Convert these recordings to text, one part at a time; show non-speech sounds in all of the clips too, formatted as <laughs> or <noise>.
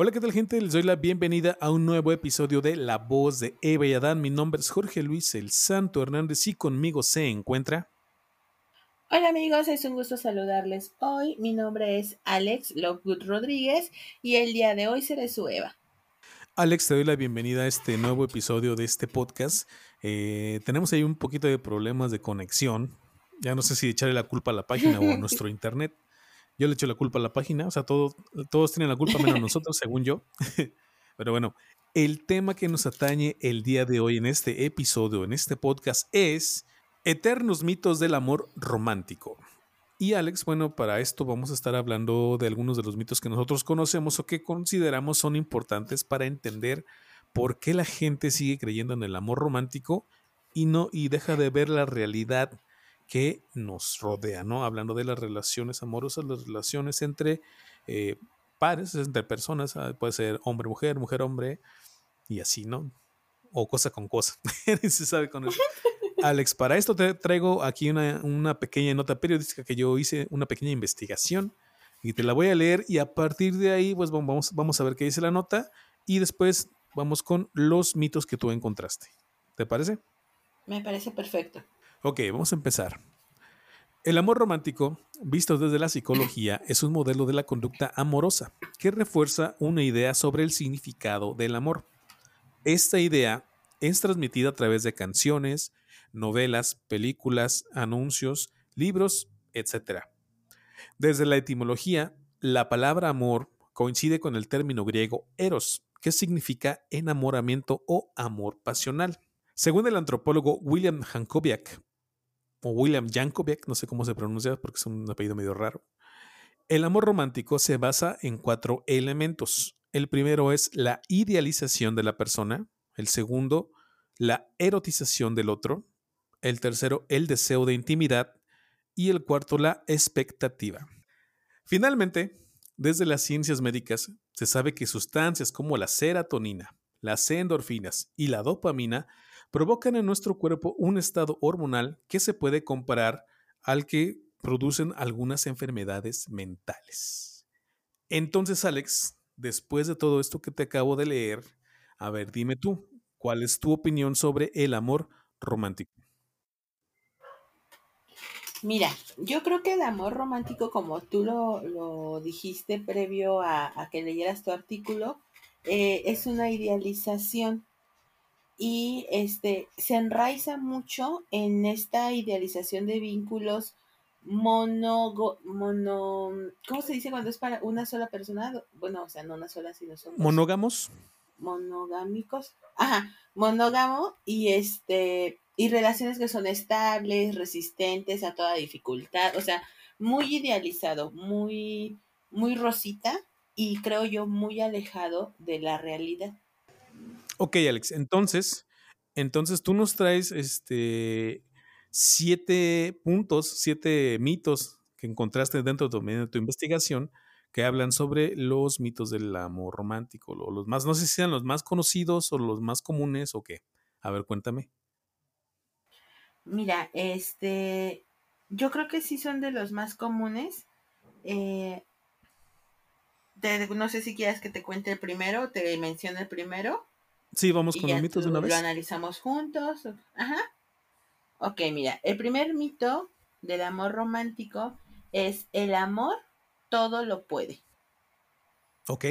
Hola, ¿qué tal gente? Les doy la bienvenida a un nuevo episodio de La Voz de Eva y Adán. Mi nombre es Jorge Luis El Santo Hernández y conmigo se encuentra... Hola amigos, es un gusto saludarles hoy. Mi nombre es Alex Lovegood Rodríguez y el día de hoy seré su Eva. Alex, te doy la bienvenida a este nuevo episodio de este podcast. Eh, tenemos ahí un poquito de problemas de conexión. Ya no sé si echarle la culpa a la página o a <laughs> nuestro internet. Yo le echo la culpa a la página, o sea, todos tienen la culpa menos <laughs> nosotros, según yo. <laughs> Pero bueno, el tema que nos atañe el día de hoy en este episodio, en este podcast, es Eternos mitos del amor romántico. Y Alex, bueno, para esto vamos a estar hablando de algunos de los mitos que nosotros conocemos o que consideramos son importantes para entender por qué la gente sigue creyendo en el amor romántico y no y deja de ver la realidad que nos rodea, ¿no? Hablando de las relaciones amorosas, las relaciones entre eh, pares, entre personas, ah, puede ser hombre-mujer, mujer-hombre, y así, ¿no? O cosa con cosa. <laughs> Se sabe con eso. <laughs> Alex, para esto te traigo aquí una, una, pequeña nota periodística que yo hice, una pequeña investigación, y te la voy a leer, y a partir de ahí, pues vamos, vamos a ver qué dice la nota, y después vamos con los mitos que tú encontraste. ¿Te parece? Me parece perfecto. Ok, vamos a empezar. El amor romántico, visto desde la psicología, es un modelo de la conducta amorosa que refuerza una idea sobre el significado del amor. Esta idea es transmitida a través de canciones, novelas, películas, anuncios, libros, etc. Desde la etimología, la palabra amor coincide con el término griego eros, que significa enamoramiento o amor pasional. Según el antropólogo William Jankovic, o William Jankovic, no sé cómo se pronuncia porque es un apellido medio raro. El amor romántico se basa en cuatro elementos. El primero es la idealización de la persona, el segundo, la erotización del otro, el tercero, el deseo de intimidad y el cuarto, la expectativa. Finalmente, desde las ciencias médicas se sabe que sustancias como la serotonina, las endorfinas y la dopamina provocan en nuestro cuerpo un estado hormonal que se puede comparar al que producen algunas enfermedades mentales. Entonces, Alex, después de todo esto que te acabo de leer, a ver, dime tú, ¿cuál es tu opinión sobre el amor romántico? Mira, yo creo que el amor romántico, como tú lo, dijiste previo a, que leyeras tu artículo, eh, es una idealización y este se enraiza mucho en esta idealización de vínculos mono, mono ¿cómo se dice cuando es para una sola persona? Bueno, o sea, no una sola, sino son monógamos. Monogámicos. Ajá, monógamo y este y relaciones que son estables, resistentes a toda dificultad, o sea, muy idealizado, muy muy rosita y creo yo muy alejado de la realidad. Ok, Alex, entonces, entonces tú nos traes este siete puntos, siete mitos que encontraste dentro de tu investigación que hablan sobre los mitos del amor romántico, los más, no sé si sean los más conocidos o los más comunes o qué. A ver, cuéntame. Mira, este, yo creo que sí son de los más comunes. Eh, no sé si quieres que te cuente el primero, te mencione el primero. Sí, vamos con los mitos de una vez. Lo analizamos juntos. Ajá. Ok, mira, el primer mito del amor romántico es el amor todo lo puede. Ok.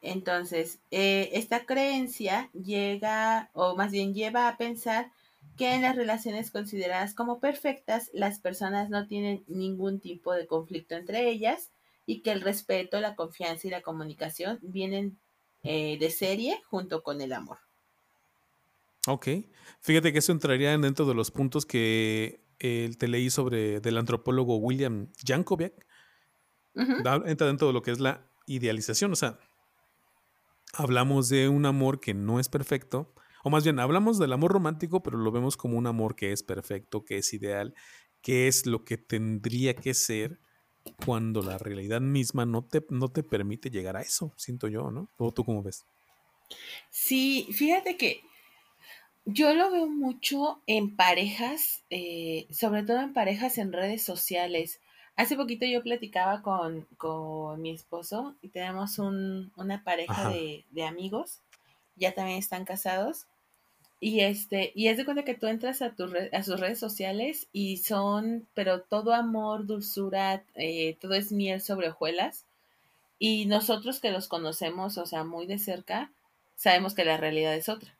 Entonces, eh, esta creencia llega, o más bien lleva a pensar que en las relaciones consideradas como perfectas, las personas no tienen ningún tipo de conflicto entre ellas y que el respeto, la confianza y la comunicación vienen eh, de serie junto con el amor. Ok. Fíjate que eso entraría dentro de los puntos que eh, te leí sobre del antropólogo William Jankovic. Entra dentro de lo que es la idealización. O sea, hablamos de un amor que no es perfecto. O más bien, hablamos del amor romántico, pero lo vemos como un amor que es perfecto, que es ideal, que es lo que tendría que ser cuando la realidad misma no te, no te permite llegar a eso, siento yo, ¿no? ¿O tú cómo ves? Sí, fíjate que yo lo veo mucho en parejas, eh, sobre todo en parejas en redes sociales. Hace poquito yo platicaba con, con mi esposo y tenemos un, una pareja de, de, amigos, ya también están casados. Y este, y es de cuenta que tú entras a, tu a sus redes sociales y son, pero todo amor, dulzura, eh, todo es miel sobre hojuelas. Y nosotros que los conocemos, o sea, muy de cerca, sabemos que la realidad es otra.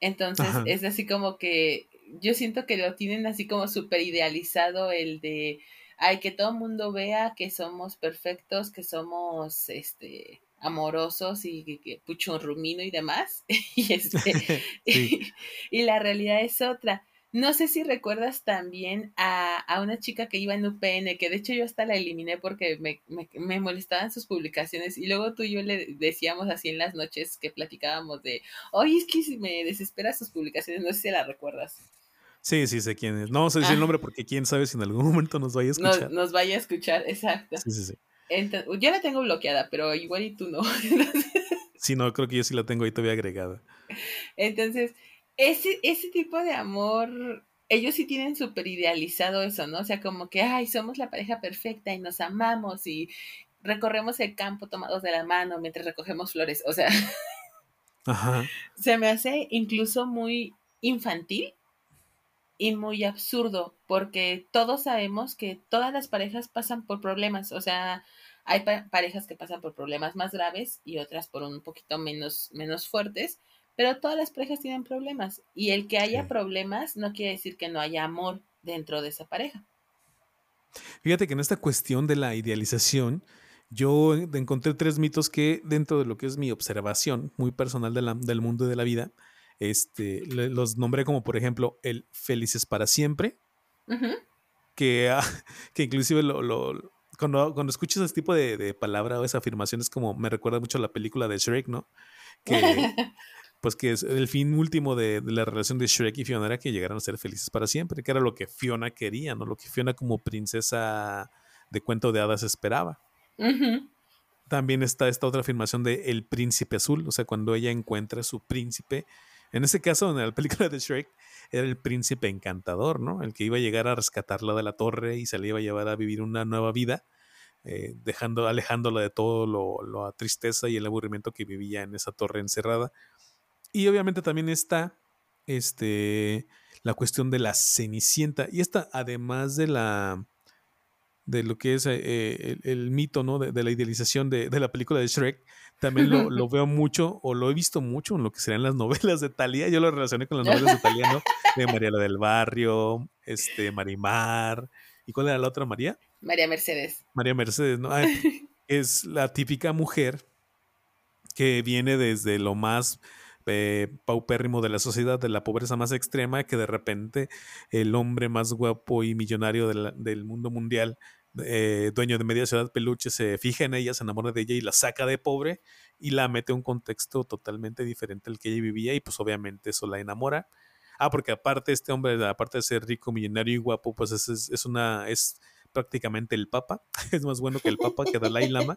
Entonces, es así como que yo siento que lo tienen así como súper idealizado el de hay que todo el mundo vea que somos perfectos, que somos este amorosos y que, pucho rumino y demás. <laughs> y, este, <laughs> y, la realidad es otra. No sé si recuerdas también a, a, una chica que iba en UPN, que de hecho yo hasta la eliminé porque me, me, me, molestaban sus publicaciones y luego tú y yo le decíamos así en las noches que platicábamos de, oye, es que me desespera sus publicaciones, no sé si la recuerdas. Sí, sí, sé quién es. No vamos a decir el ah. nombre porque quién sabe si en algún momento nos vaya a escuchar. Nos, vaya a escuchar, exacto. Sí, sí, sí. Yo la tengo bloqueada, pero igual y tú no. <laughs> sí, no, creo que yo sí la tengo ahí todavía agregada. Entonces, ese, ese tipo de amor, ellos sí tienen súper idealizado eso, ¿no? O sea, como que, ay, somos la pareja perfecta y nos amamos y recorremos el campo tomados de la mano mientras recogemos flores. O sea, Ajá. <laughs> se me hace incluso muy infantil y muy absurdo, porque todos sabemos que todas las parejas pasan por problemas, o sea, hay parejas que pasan por problemas más graves y otras por un poquito menos, menos fuertes, pero todas las parejas tienen problemas y el que haya problemas no quiere decir que no haya amor dentro de esa pareja. Fíjate que en esta cuestión de la idealización, yo encontré tres mitos que dentro de lo que es mi observación muy personal del mundo de la vida, este, los nombré como, por ejemplo, el Felices para Siempre, que, ah, <laughs> que inclusive lo, cuando, cuando escuchas ese tipo de, palabra o esa afirmación es como, me recuerda mucho a la película de Shrek, ¿no? Que, <laughs> pues que es el fin último de, la relación de Shrek y Fiona era que llegaran a ser felices para siempre, que era lo que Fiona quería, ¿no? Lo que Fiona como princesa de cuento de hadas esperaba. También está esta otra afirmación de el príncipe azul, o sea, cuando ella encuentra a su príncipe en ese caso, en la película de Shrek, era el príncipe encantador, ¿no? El que iba a llegar a rescatarla de la torre y se le iba a llevar a vivir una nueva vida, eh, alejándola de todo lo, la tristeza y el aburrimiento que vivía en esa torre encerrada. Y obviamente también está este, la cuestión de la cenicienta. Y esta, además de la de lo que es eh, el, mito, ¿no? De, la idealización de, de, la película de Shrek, también lo, veo mucho o lo he visto mucho en lo que serían las <laughs> novelas de Talía. Yo lo relacioné con las novelas de Talía, ¿no? De María la del Barrio, este, Marimar. ¿Y cuál era la otra, María? María Mercedes. María Mercedes, ¿no? <laughs> es la típica mujer que viene desde lo más eh, paupérrimo de la sociedad, de la pobreza más extrema, que de repente el hombre más guapo y millonario del mundo mundial eh, dueño de media ciudad peluche se fija en ella, se enamora de ella y la saca de pobre y la mete a un contexto totalmente diferente al que ella vivía y pues obviamente eso la enamora. Ah, porque aparte este hombre, aparte de ser rico, millonario y guapo, pues es, es una, es prácticamente el papa, <laughs> es más bueno que el papa, que Dalai Lama.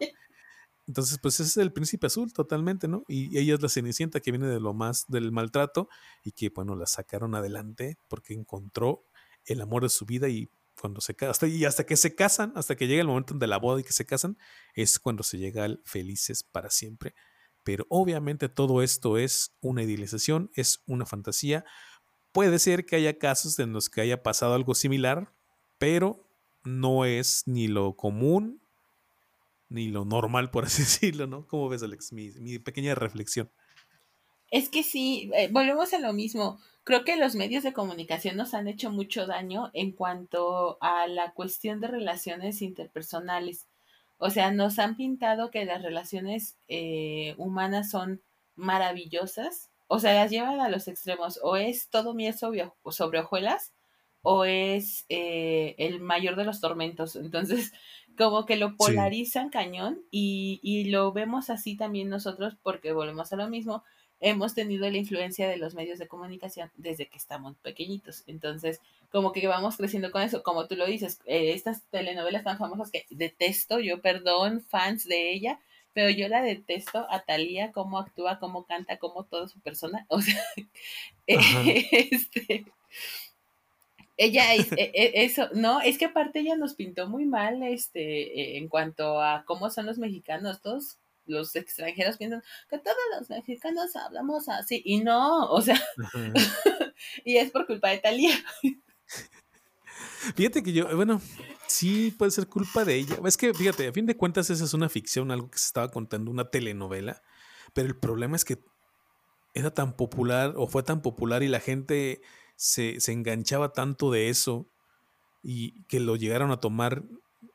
Entonces, pues es el príncipe azul totalmente, ¿no? Y ella es la cenicienta que viene de lo más del maltrato y que, bueno, la sacaron adelante porque encontró el amor de su vida y cuando se hasta, y hasta que se casan, hasta que llega el momento de la boda y que se casan, es cuando se llega al felices para siempre. Pero obviamente todo esto es una idealización, es una fantasía. Puede ser que haya casos en los que haya pasado algo similar, pero no es ni lo común ni lo normal, por así <laughs> decirlo, ¿no? ¿Cómo ves, Alex? Mi, pequeña reflexión. Es que sí, eh, volvemos a lo mismo. Creo que los medios de comunicación nos han hecho mucho daño en cuanto a la cuestión de relaciones interpersonales. O sea, nos han pintado que las relaciones eh, humanas son maravillosas. O sea, las llevan a los extremos. O es todo miel sobre, sobre hojuelas o es eh, el mayor de los tormentos. Entonces, <laughs> como que lo polarizan cañón y, y lo vemos así también nosotros porque volvemos a lo mismo hemos tenido la influencia de los medios de comunicación desde que estamos pequeñitos. Entonces, como que vamos creciendo con eso, como tú lo dices, eh, estas telenovelas tan famosas que detesto, yo perdón, fans de ella, pero yo la detesto a Talía, cómo actúa, cómo canta, cómo toda su persona, <laughs> o sea, este, Ella, es, e, e, eso, no, es que aparte ella nos pintó muy mal, este, en cuanto a cómo son los mexicanos, todos los extranjeros piensan que todos los mexicanos hablamos así, y no, o sea, <laughs> y es por culpa de Talía. Fíjate que yo, bueno, sí puede ser culpa de ella. Es que, fíjate, a fin de cuentas, esa es una ficción, algo que se estaba contando, una telenovela, pero el problema es que era tan popular o fue tan popular y la gente se, enganchaba tanto de eso y que lo llegaron a tomar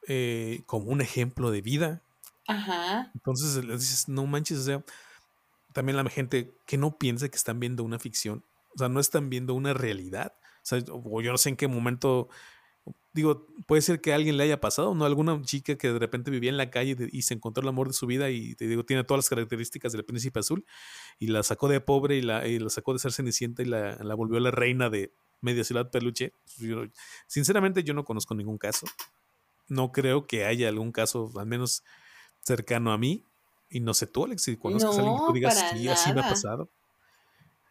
eh, como un ejemplo de vida. Entonces le dices, no manches, o sea, también la gente que no piensa que están viendo una ficción, o sea, no están viendo una realidad. O, yo no sé en qué momento digo, puede ser que alguien le haya pasado, ¿no? Alguna chica que de repente vivía en la calle y se encontró el amor de su vida y te digo, tiene todas las características del príncipe azul y la sacó de pobre y la, y la sacó de ser cenicienta y la, la, volvió la reina de media ciudad peluche. sinceramente yo no conozco ningún caso. No creo que haya algún caso, al menos cercano a mí. Y no sé tú, Alex, si conozcas a alguien que tú digas, sí, así me ha pasado.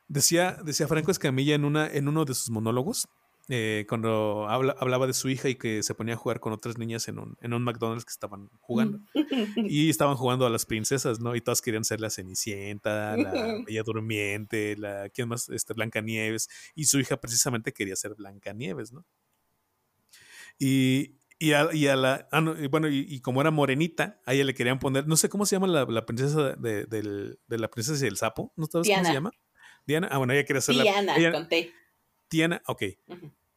Decía, decía Franco Escamilla en, una, en uno de sus monólogos, eh, cuando hablaba de su hija y que se ponía a jugar con otras niñas en un, en un McDonald's que estaban jugando. <laughs> y estaban jugando a las princesas, ¿no? Y todas querían ser la Cenicienta, la <laughs> Bella Durmiente, la, ¿quién más? Este, Blancanieves. Y su hija precisamente quería ser Blancanieves, ¿no? Y, y a, y a la, ah, bueno, y, como era morenita, a ella le querían poner, no sé cómo se llama la, la princesa de, de, de, la princesa y el sapo, ¿no sabes cómo se llama? Diana. Ah, bueno, ella quería ser Diana, la. conté. Diana, ok.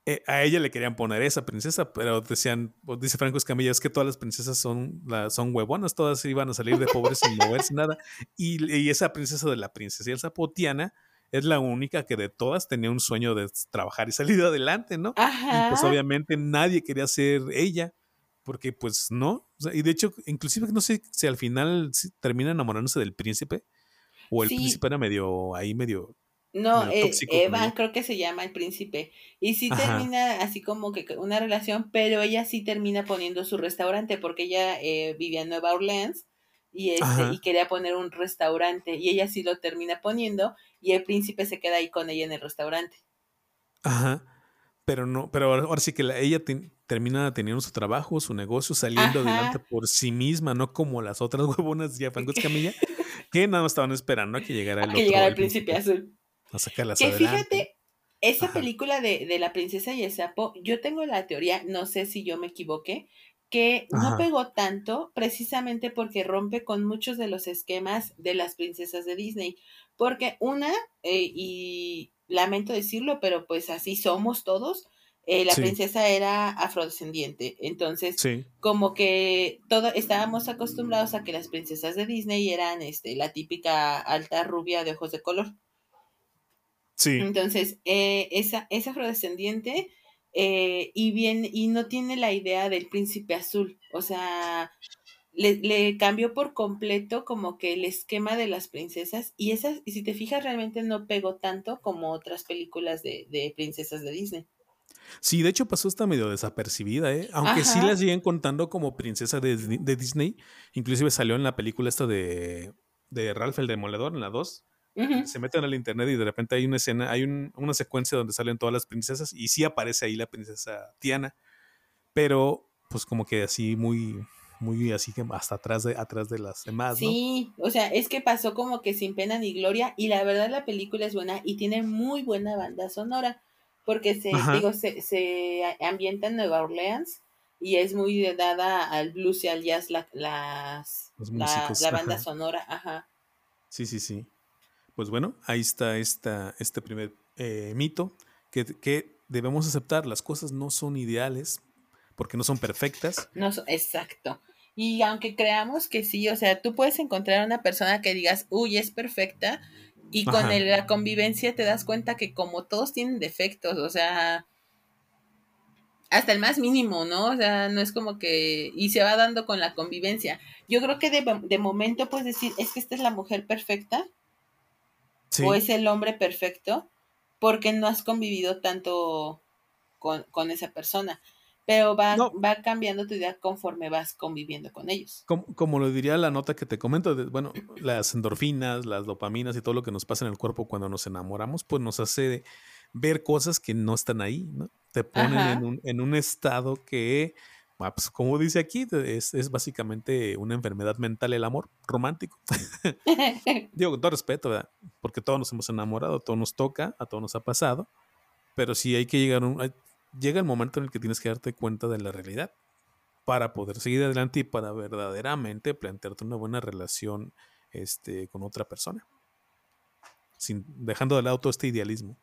Eh, a ella le querían poner esa princesa, pero decían, dice Franco Escamilla, es que todas las princesas son, son huevonas, todas iban a salir de pobres sin moverse nada. <laughs> Y, esa princesa de la princesa y el zapotiana es la única que de todas tenía un sueño de trabajar y salir <laughs> adelante, ¿no? Y pues obviamente nadie quería ser ella, porque pues no. y de hecho, inclusive no sé si al final termina enamorándose del príncipe, o el príncipe era medio ahí, medio no, eh, Evan creo que se llama el príncipe. Y sí termina así como que una relación, pero ella sí termina poniendo su restaurante porque ella eh, vivía en Nueva Orleans y, este, y quería poner un restaurante y ella sí lo termina poniendo y el príncipe se queda ahí con ella en el restaurante. Ajá. Pero no, pero ahora, sí que ella termina teniendo su trabajo, su negocio, saliendo adelante por sí misma, no como las otras <laughs> huevonas de <laughs> Franco Camilla, que nada más estaban esperando a que llegara el que llegara el príncipe azul que fíjate, esa película de, La princesa y el sapo, yo tengo la teoría, no sé si yo me equivoqué, que no pegó tanto precisamente porque rompe con muchos de los esquemas de las princesas de Disney. Porque una, eh, y lamento decirlo, pero pues así somos todos, eh, la princesa era afrodescendiente. Entonces, como que todo, estábamos acostumbrados a que las princesas de Disney eran este, la típica alta rubia de ojos de color. Entonces, eh, esa, es afrodescendiente eh, y, bien, y no tiene la idea del príncipe azul. O sea, le, cambió por completo como que el esquema de las princesas y esas, y si te fijas, realmente no pegó tanto como otras películas de, princesas de Disney. Sí, de hecho pasó hasta medio desapercibida, ¿eh? Aunque sí la siguen contando como princesa de, de, Disney. Inclusive salió en la película esta de, de Ralph el Demoledor, en la 2. Se meten al internet y de repente hay una escena, hay una secuencia donde salen todas las princesas y sí aparece ahí la princesa Tiana, pero pues como que así muy, muy así que hasta atrás de, atrás de las demás. Sí, o sea, es que pasó como que sin pena ni gloria y la verdad la película es buena y tiene muy buena banda sonora porque se, digo, se, se ambienta en Nueva Orleans y es muy dada al blues y al jazz la, las, la, banda sonora, ajá. Sí, sí, sí pues bueno, ahí está esta, este primer eh, mito que, que, debemos aceptar. Las cosas no son ideales porque no son perfectas. No, exacto. Y aunque creamos que sí, o sea, tú puedes encontrar una persona que digas, uy, es perfecta, y con la convivencia te das cuenta que como todos tienen defectos, o sea, hasta el más mínimo, ¿no? O sea, no es como que, y se va dando con la convivencia. Yo creo que de, de momento puedes decir, es que esta es la mujer perfecta, o es el hombre perfecto porque no has convivido tanto con, esa persona. Pero va, va cambiando tu idea conforme vas conviviendo con ellos. Como, lo diría la nota que te comento, bueno, <clears throat> las endorfinas, las dopaminas y todo lo que nos pasa en el cuerpo cuando nos enamoramos, pues nos hace ver cosas que no están ahí, ¿no? Te ponen en un, estado que, ah, pues, como dice aquí, es, es, básicamente una enfermedad mental el amor romántico. <laughs> Digo, con todo respeto, ¿verdad? porque todos nos hemos enamorado, todo nos toca, a todos nos ha pasado, pero sí hay que llegar a un, llega el momento en el que tienes que darte cuenta de la realidad para poder seguir adelante y para verdaderamente plantearte una buena relación este, con otra persona. Sin, dejando de lado todo este idealismo.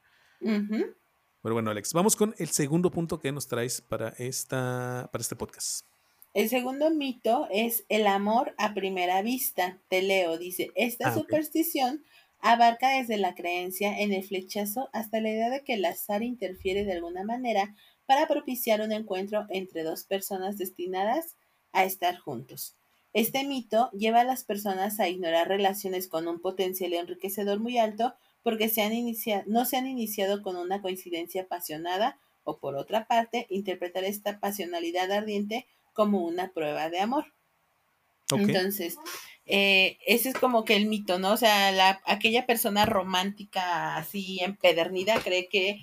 Pero bueno, Alex, vamos con el segundo punto que nos traes para, esta, para este podcast. El segundo mito es el amor a primera vista. Te leo, dice, esta ah, superstición abarca desde la creencia en el flechazo hasta la idea de que el azar interfiere de alguna manera para propiciar un encuentro entre dos personas destinadas a estar juntos. Este mito lleva a las personas a ignorar relaciones con un potencial enriquecedor muy alto porque se han no se han iniciado con una coincidencia apasionada o por otra parte interpretar esta pasionalidad ardiente como una prueba de amor. Entonces, eh, ese es como que el mito, ¿no? O sea, la, aquella persona romántica así empedernida cree que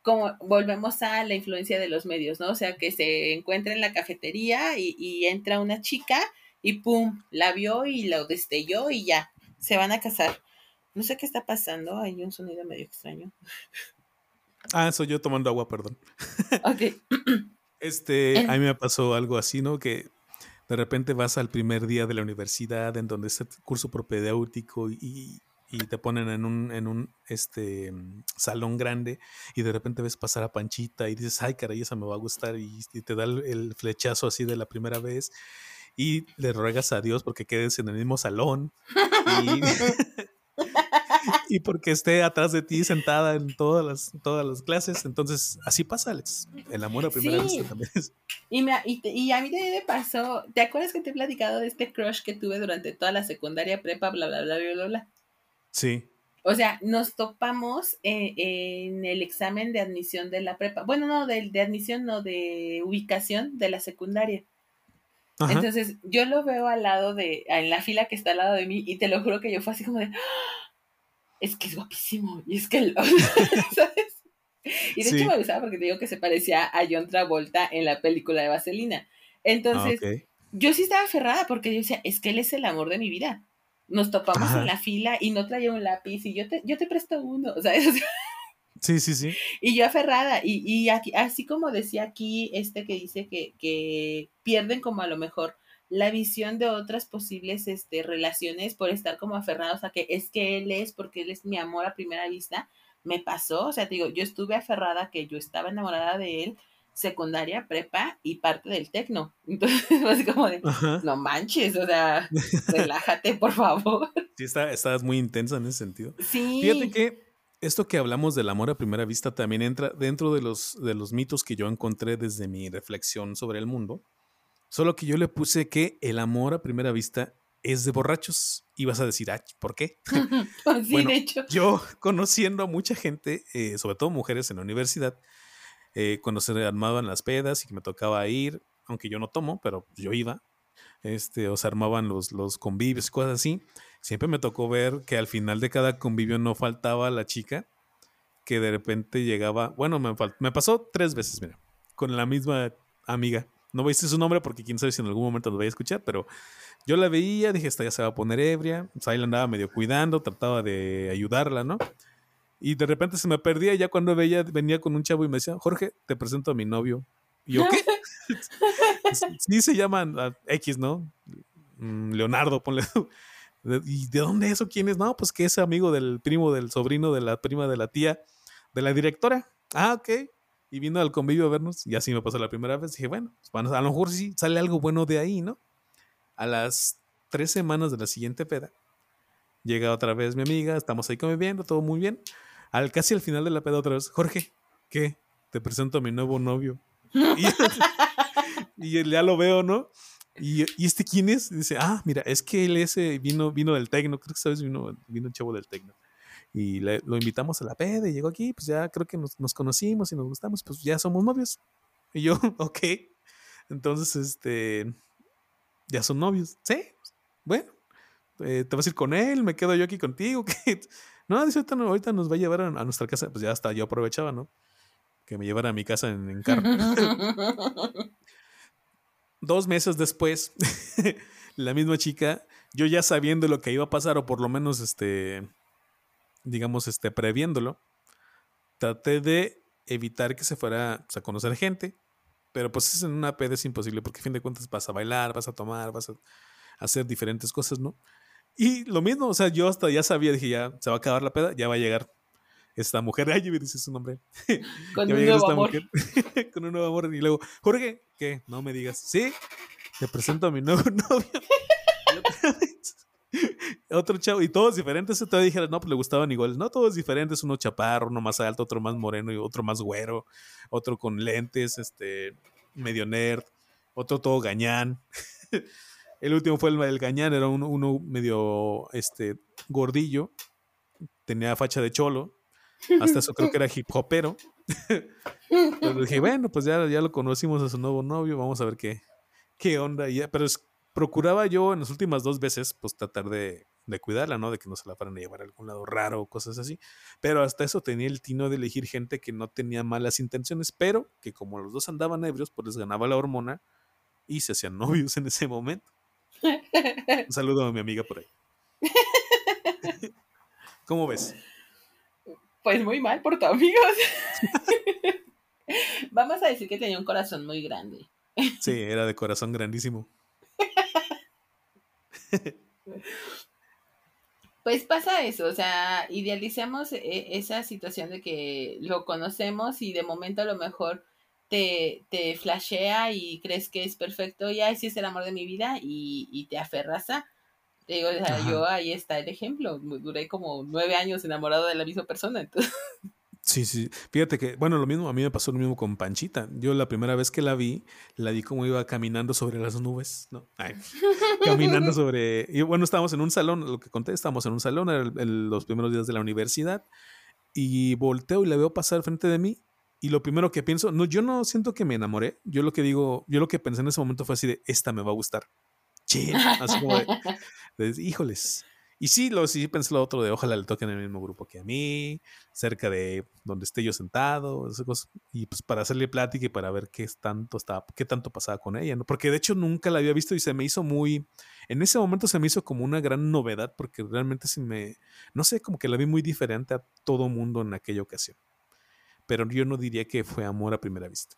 como volvemos a la influencia de los medios, ¿no? O sea, que se encuentra en la cafetería y, y entra una chica y pum, la vio y la destelló y ya, se van a casar. No sé qué está pasando, hay un sonido medio extraño. Ah, soy yo tomando agua, perdón. <laughs> Ok. <clears throat> Este, a mí me pasó algo así, ¿no? Que de repente vas al primer día de la universidad en donde es el curso propedéutico y, y te ponen en un, en un este, salón grande y de repente ves pasar a Panchita y dices, ay, caray, esa me va a gustar y, te da el, flechazo así de la primera vez y le ruegas a Dios porque quedes en el mismo salón y, <laughs> <laughs> y porque esté atrás de ti sentada en todas las, todas las clases. Entonces, así pasa, Alex. El amor a primera vista también es. Y, me, y, a mí también me pasó, ¿te acuerdas que te he platicado de este crush que tuve durante toda la secundaria, prepa, bla, bla, bla, bla, bla? Sí. O sea, nos topamos eh, en, el examen de admisión de la prepa. Bueno, no, de, de admisión, no, de ubicación de la secundaria. Entonces, yo lo veo al lado de, en la fila que está al lado de mí, y te lo juro que yo fue así como de, ¡Ah! es que es guapísimo, y es que, <laughs> ¿sabes? Y de hecho me gustaba porque te digo que se parecía a John Travolta en la película de Vaselina. Entonces, ah, yo sí estaba aferrada porque yo decía, es que él es el amor de mi vida. Nos topamos en la fila y no traía un lápiz y yo te, yo te presto uno, <laughs> o sea, Sí, sí, sí. Y yo aferrada, y, y aquí, así como decía aquí este que dice que, que pierden como a lo mejor la visión de otras posibles este, relaciones por estar como aferrados a que es que él es, porque él es mi amor a primera vista, me pasó, o sea, te digo, yo estuve aferrada que yo estaba enamorada de él, secundaria, prepa y parte del tecno. <laughs> Entonces, así como de, no manches, o sea, relájate, por favor. Sí, está, estás muy intensa en ese sentido. Sí. Fíjate que esto que hablamos del amor a primera vista también entra dentro de los, de los mitos que yo encontré desde mi reflexión sobre el mundo. Solo que yo le puse que el amor a primera vista es de borrachos. Y vas a decir, ah, ¿por qué? <laughs> sí, de hecho. Yo conociendo a mucha gente, eh, sobre todo mujeres en la universidad, eh, cuando se armaban las pedas y que me tocaba ir, aunque yo no tomo, pero yo iba, este, o se armaban los, los convivios y cosas así, siempre me tocó ver que al final de cada convivio no faltaba la chica que de repente llegaba, bueno, me, me pasó tres veces, mira, con la misma amiga. No voy a su nombre porque quién sabe si en algún momento lo voy a escuchar, pero yo la veía, dije, esta ya se va a poner ebria. O sea, ahí la andaba medio cuidando, trataba de ayudarla, ¿no? Y de repente se me perdía y ya cuando veía, venía con un chavo y me decía, Jorge, te presento a mi novio. Y yo, ¿qué? <laughs> sí se llaman X, ¿no? Mm, Leonardo, ponle. ¿Y de dónde eso? ¿Quién es? No, pues que es amigo del primo, del sobrino, de la prima, de la tía, de la directora. Ah, ok. Y vino al convivio a vernos y así me pasó la primera vez. Dije, bueno, pues, a lo mejor sí sale algo bueno de ahí, ¿no? A las tres semanas de la siguiente peda, llega otra vez mi amiga, estamos ahí conviviendo, todo muy bien. Al casi al final de la peda otra vez, Jorge, ¿qué? Te presento a mi nuevo novio. <laughs> y, ya lo veo, ¿no? Y, este quién es? dice, ah, mira, es que él ese vino, vino del Tecno, creo que sabes, vino, vino el chavo del Tecno. Y lo invitamos a la peda y llegó aquí, pues ya creo que nos, nos, conocimos y nos gustamos, pues ya somos novios. Y yo, <laughs> ok. Entonces, este, ya son novios. Sí, bueno, eh, te vas a ir con él, me quedo yo aquí contigo. <laughs> No, dice, ahorita, ahorita nos va a llevar a, nuestra casa. Pues ya hasta yo aprovechaba, ¿no? que me llevara a mi casa en, en carro. <laughs> Dos meses después, <laughs> la misma chica, yo ya sabiendo lo que iba a pasar, o por lo menos, este, digamos, este, previéndolo, traté de evitar que se fuera pues, a conocer gente, pero pues es en una peda es imposible, porque a fin de cuentas vas a bailar, vas a tomar, vas a hacer diferentes cosas, ¿no? Y lo mismo, o sea, yo hasta ya sabía, dije, ya se va a acabar la peda, ya va a llegar esta mujer, ay, me dice su nombre. <laughs> Con un nuevo amor. <laughs> con un nuevo amor. Y luego, Jorge, ¿qué? No me digas, ¿sí? Te presento a mi nuevo <laughs> novio. Otro chavo, y todos diferentes. Te dijeron, no, pues le gustaban iguales. No, todos diferentes. Uno chaparro, uno más alto, otro más moreno y otro más güero. Otro con lentes, este, medio nerd. Otro todo gañán. El último fue el, el gañán, era uno, uno medio este, gordillo. Tenía facha de cholo hasta eso creo que era hip hopero. <laughs> Pero dije, bueno, pues ya, ya lo conocimos a su nuevo novio, vamos a ver qué, qué onda. pero procuraba yo en las últimas dos veces, pues tratar de, de, cuidarla, ¿no? De que no se la fueran a llevar a algún lado raro o cosas así. Pero hasta eso tenía el tino de elegir gente que no tenía malas intenciones, pero que como los dos andaban ebrios, pues les ganaba la hormona y se hacían <laughs> novios en ese momento. Un saludo a mi amiga por ahí. <laughs> ¿Cómo ves? Pues muy mal por tu amigo. <laughs> Vamos a decir que tenía un corazón muy grande. Sí, era de corazón grandísimo. <laughs> Pues pasa eso, o sea, idealicemos e, esa situación de que lo conocemos y de momento a lo mejor te, te flashea y crees que es perfecto y sí es el amor de mi vida y, y te aferras a. Digo, yo ahí está el ejemplo. Duré como nueve años enamorado de la misma persona. Sí, sí. Fíjate que, bueno, lo mismo, a mí me pasó lo mismo con Panchita. Yo la primera vez que la vi, la vi como iba caminando sobre las nubes, ¿no? <laughs> caminando sobre... Y bueno, estábamos en un salón, lo que conté, estábamos en un salón, en los primeros días de la universidad, y volteo y la veo pasar frente de mí, y lo primero que pienso, no, yo no siento que me enamoré, yo lo que digo, yo lo que pensé en ese momento fue así de, esta me va a gustar. Sí, así como de, híjoles. Y sí, lo, sí pensé lo otro de ojalá le toquen el mismo grupo que a mí, cerca de donde esté yo sentado, y pues para hacerle plática y para ver qué tanto estaba, qué tanto pasaba con ella, ¿no? Porque de hecho nunca la había visto y se me hizo muy, en ese momento se me hizo como una gran novedad porque realmente se me, no sé, como que la vi muy diferente a todo mundo en aquella ocasión. Pero yo no diría que fue amor a primera vista.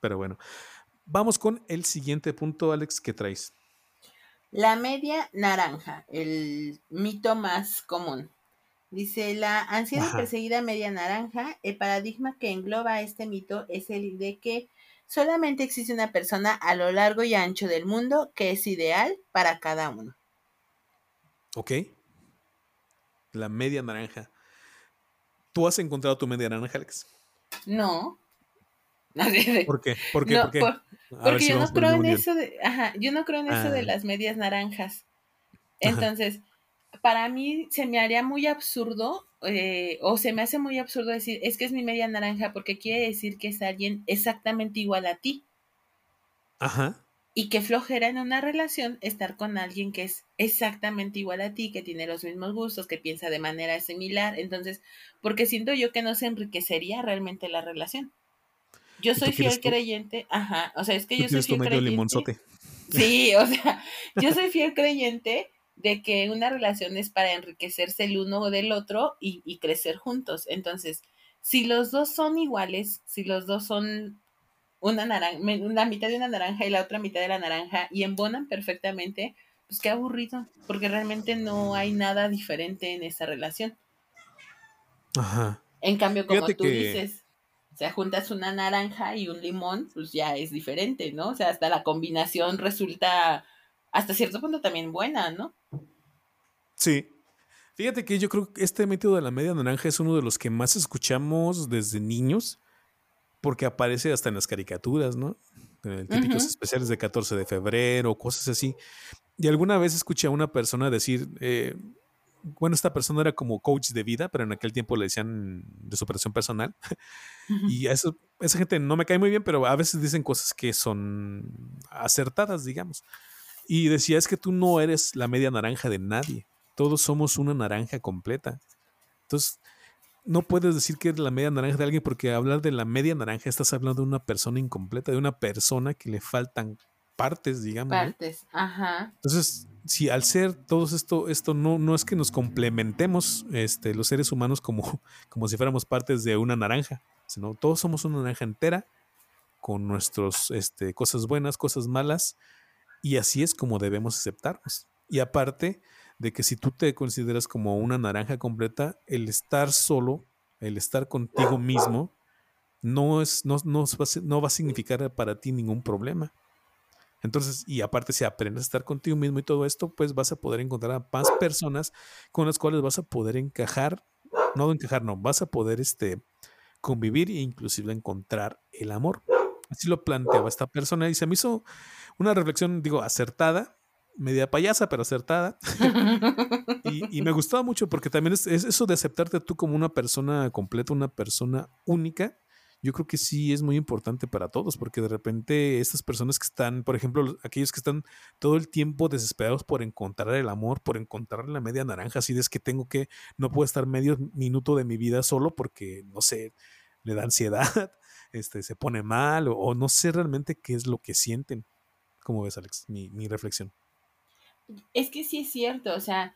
Pero bueno, Vamos con el siguiente punto, Alex, que traes. La media naranja, el mito más común. Dice, la anciana y perseguida media naranja, el paradigma que engloba este mito es el de que solamente existe una persona a lo largo y ancho del mundo que es ideal para cada uno. Ok. La media naranja. ¿Tú has encontrado tu media naranja, Alex? No. <laughs> ¿Por qué? ¿Por qué? ¿Por qué? Porque yo no creo en eso de, ajá, yo no creo en eso de las medias naranjas. Entonces, para mí se me haría muy absurdo, eh, o se me hace muy absurdo decir, es que es mi media naranja, porque quiere decir que es alguien exactamente igual a ti. Ajá. Y que flojera en una relación estar con alguien que es exactamente igual a ti, que tiene los mismos gustos, que piensa de manera similar. Entonces, porque siento yo que no se enriquecería realmente la relación. Yo soy fiel creyente, ajá, o sea, es que yo soy fiel creyente. Limonzote. Sí, o sea, <laughs> yo soy fiel creyente de que una relación es para enriquecerse el uno del otro y, crecer juntos. Entonces, si los dos son iguales, si los dos son una naranja, la mitad de una naranja y la otra mitad de la naranja y embonan perfectamente, pues qué aburrido, porque realmente no hay nada diferente en esa relación. Ajá. En cambio, como tú dices, o sea, juntas una naranja y un limón, pues ya es diferente, ¿no? O sea, hasta la combinación resulta hasta cierto punto también buena, ¿no? Sí. Fíjate que yo creo que este método de la media naranja es uno de los que más escuchamos desde niños, porque aparece hasta en las caricaturas, ¿no? En típicos especiales de 14 de febrero, cosas así. Y alguna vez escuché a una persona decir, eh, bueno, esta persona era como coach de vida, pero en aquel tiempo le decían de superación personal. <laughs> Y a eso, esa gente no me cae muy bien, pero a veces dicen cosas que son acertadas, digamos. Y decía, es que tú no eres la media naranja de nadie. Todos somos una naranja completa. Entonces, no puedes decir que es la media naranja de alguien porque hablar de la media naranja estás hablando de una persona incompleta, de una persona que le faltan partes, digamos. Partes, ajá. Entonces, si al ser todo esto, esto no, no es que nos complementemos este, los seres humanos como, <laughs> como si fuéramos partes de una naranja, sino todos somos una naranja entera con nuestras este, cosas buenas, cosas malas, y así es como debemos aceptarnos. Y aparte de que si tú te consideras como una naranja completa, el estar solo, el estar contigo mismo, no, es, no, no, no va a significar para ti ningún problema. Entonces, y aparte si aprendes a estar contigo mismo y todo esto, pues vas a poder encontrar a más personas con las cuales vas a poder encajar, no encajar, no, vas a poder este, convivir e inclusive encontrar el amor. Así lo planteaba esta persona y se me hizo una reflexión, digo, acertada, media payasa, pero acertada. <laughs> y, me gustaba mucho porque también es, eso de aceptarte tú como una persona completa, una persona única yo creo que sí es muy importante para todos, porque de repente estas personas que están, por ejemplo, aquellos que están todo el tiempo desesperados por encontrar el amor, por encontrar la media naranja, así es que tengo que, no puedo estar medio minuto de mi vida solo porque, no sé, le da ansiedad, <laughs> este, se pone mal o, no sé realmente qué es lo que sienten. ¿Cómo ves, Alex? Mi, mi reflexión. Es que sí es cierto, o sea,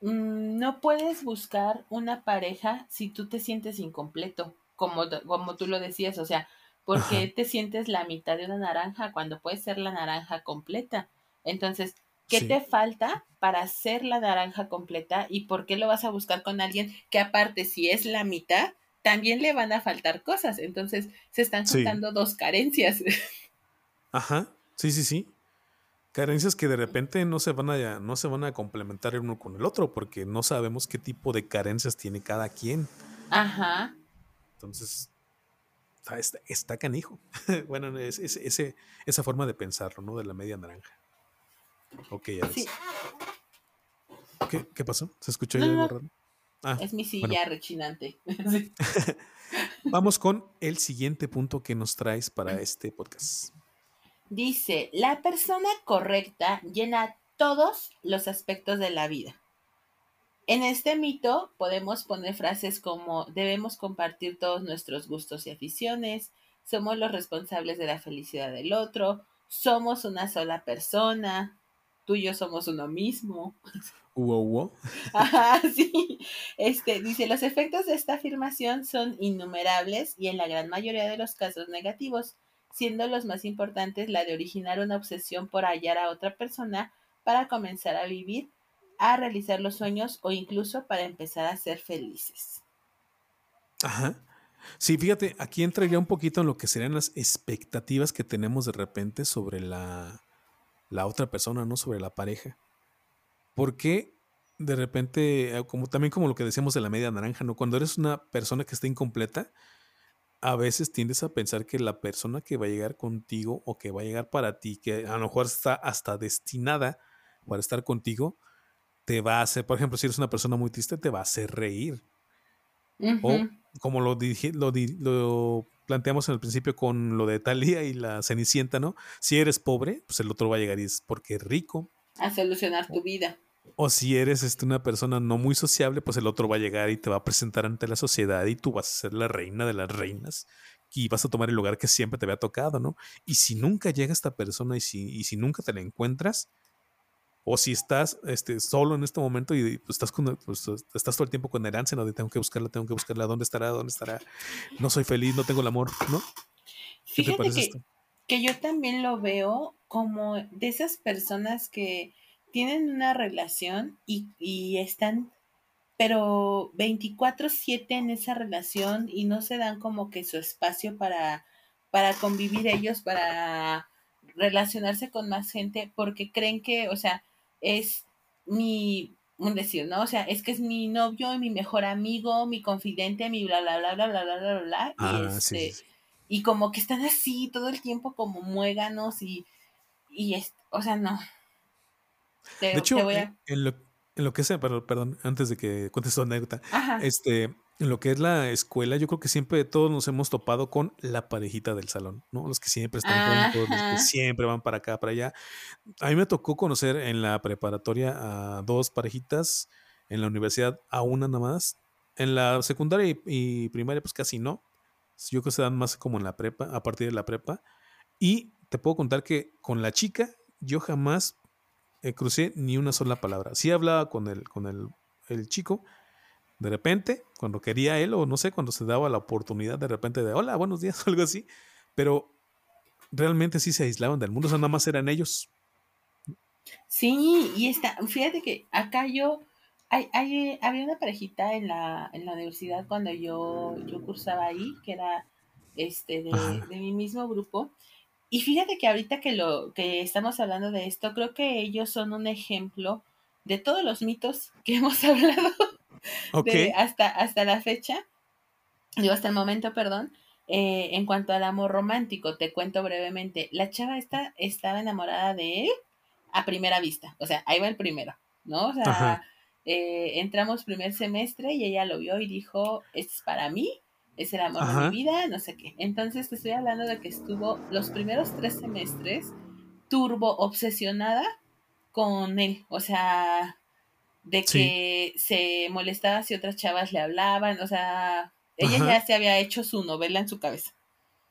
mm, no puedes buscar una pareja si tú te sientes incompleto como, como tú lo decías, o sea, ¿por qué te sientes la mitad de una naranja cuando puede ser la naranja completa? Entonces, ¿qué te falta para ser la naranja completa y por qué lo vas a buscar con alguien que aparte si es la mitad, también le van a faltar cosas? Entonces, se están juntando dos carencias. <laughs> Ajá, sí, sí, sí. Carencias que de repente no se van a no se van a complementar uno con el otro porque no sabemos qué tipo de carencias tiene cada quien. Ajá. Entonces, está, está canijo. <laughs> bueno, es, ese, esa forma de pensarlo, ¿no? De la media naranja. Ok, ya ves. ¿Qué, pasó? ¿Se escuchó algo raro? Ah, es mi silla rechinante. <laughs> <laughs> Vamos con el siguiente punto que nos traes para este podcast. Dice, la persona correcta llena todos los aspectos de la vida. En este mito podemos poner frases como debemos compartir todos nuestros gustos y aficiones, somos los responsables de la felicidad del otro, somos una sola persona, tú y yo somos uno mismo. Wow, <laughs> Ajá, sí. Este, dice, los efectos de esta afirmación son innumerables y en la gran mayoría de los casos negativos, siendo los más importantes la de originar una obsesión por hallar a otra persona para comenzar a vivir a realizar los sueños o incluso para empezar a ser felices. Ajá. Sí, fíjate, aquí entraría un poquito en lo que serían las expectativas que tenemos de repente sobre la, la otra persona, ¿no? Sobre la pareja. Porque de repente, eh, como también como lo que decíamos de la media naranja, ¿no? Cuando eres una persona que está incompleta, a veces tiendes a pensar que la persona que va a llegar contigo o que va a llegar para ti, que a lo mejor está hasta destinada para estar contigo, te va a hacer, por ejemplo, si eres una persona muy triste, te va a hacer reír. O como lo, dije, lo, lo, planteamos en el principio con lo de Talía y la Cenicienta, ¿no? Si eres pobre, pues el otro va a llegar y es porque es rico. A solucionar tu vida. O si eres este, una persona no muy sociable, pues el otro va a llegar y te va a presentar ante la sociedad y tú vas a ser la reina de las reinas y vas a tomar el lugar que siempre te había tocado, ¿no? Y si nunca llega esta persona y si, y si nunca te la encuentras, o si estás este, solo en este momento y pues, estás, con, pues, estás todo el tiempo con herencia, ¿no? De tengo que buscarla, tengo que buscarla, ¿dónde estará? ¿Dónde estará? No soy feliz, no tengo el amor, ¿no? ¿Qué te parece que, esto? que yo también lo veo como de esas personas que tienen una relación y, y están, pero 24/7 en esa relación y no se dan como que su espacio para, para convivir ellos, para relacionarse con más gente, porque creen que, o sea, es mi, un decir, ¿no? O sea, es que es mi novio, mi mejor amigo, mi confidente, mi bla, bla, bla, bla, bla, bla, bla, bla. y, este, y como que están así todo el tiempo como muéganos y, y es, o sea, no. de hecho, en, lo, en, lo, que sea, perdón, antes de que cuentes tu anécdota, este, en lo que es la escuela, yo creo que siempre todos nos hemos topado con la parejita del salón, ¿no? Los que siempre están juntos, los que siempre van para acá, para allá. A mí me tocó conocer en la preparatoria a dos parejitas, en la universidad a una nada más, En la secundaria y, primaria, pues casi no. Yo creo que se dan más como en la prepa, a partir de la prepa. Y te puedo contar que con la chica yo jamás eh, crucé ni una sola palabra. Sí hablaba con el, con el, el chico, de repente, cuando quería él, o no sé, cuando se daba la oportunidad de repente de hola, buenos días, o <laughs> algo así, pero realmente sí se aislaban del mundo, o sea, nada más eran ellos. Sí, y está, fíjate que acá yo, hay, hay, había una parejita en la, en la universidad cuando yo, yo cursaba ahí, que era este de, de, mi mismo grupo. Y fíjate que ahorita que lo que estamos hablando de esto, creo que ellos son un ejemplo de todos los mitos que <laughs> hemos hablado hasta, hasta la fecha, digo hasta el momento, perdón, eh, en cuanto al amor romántico, te cuento brevemente. La chava esta estaba enamorada de él a primera vista. O sea, ahí va el primero, ¿no? O sea, eh, entramos primer semestre y ella lo vio y dijo, este es para mí, es el amor de mi vida, no sé qué. Entonces te estoy hablando de que estuvo los primeros tres semestres turbo obsesionada con él. O sea, de que se molestaba si otras chavas le hablaban, o sea, ella ya se había hecho su novela en su cabeza.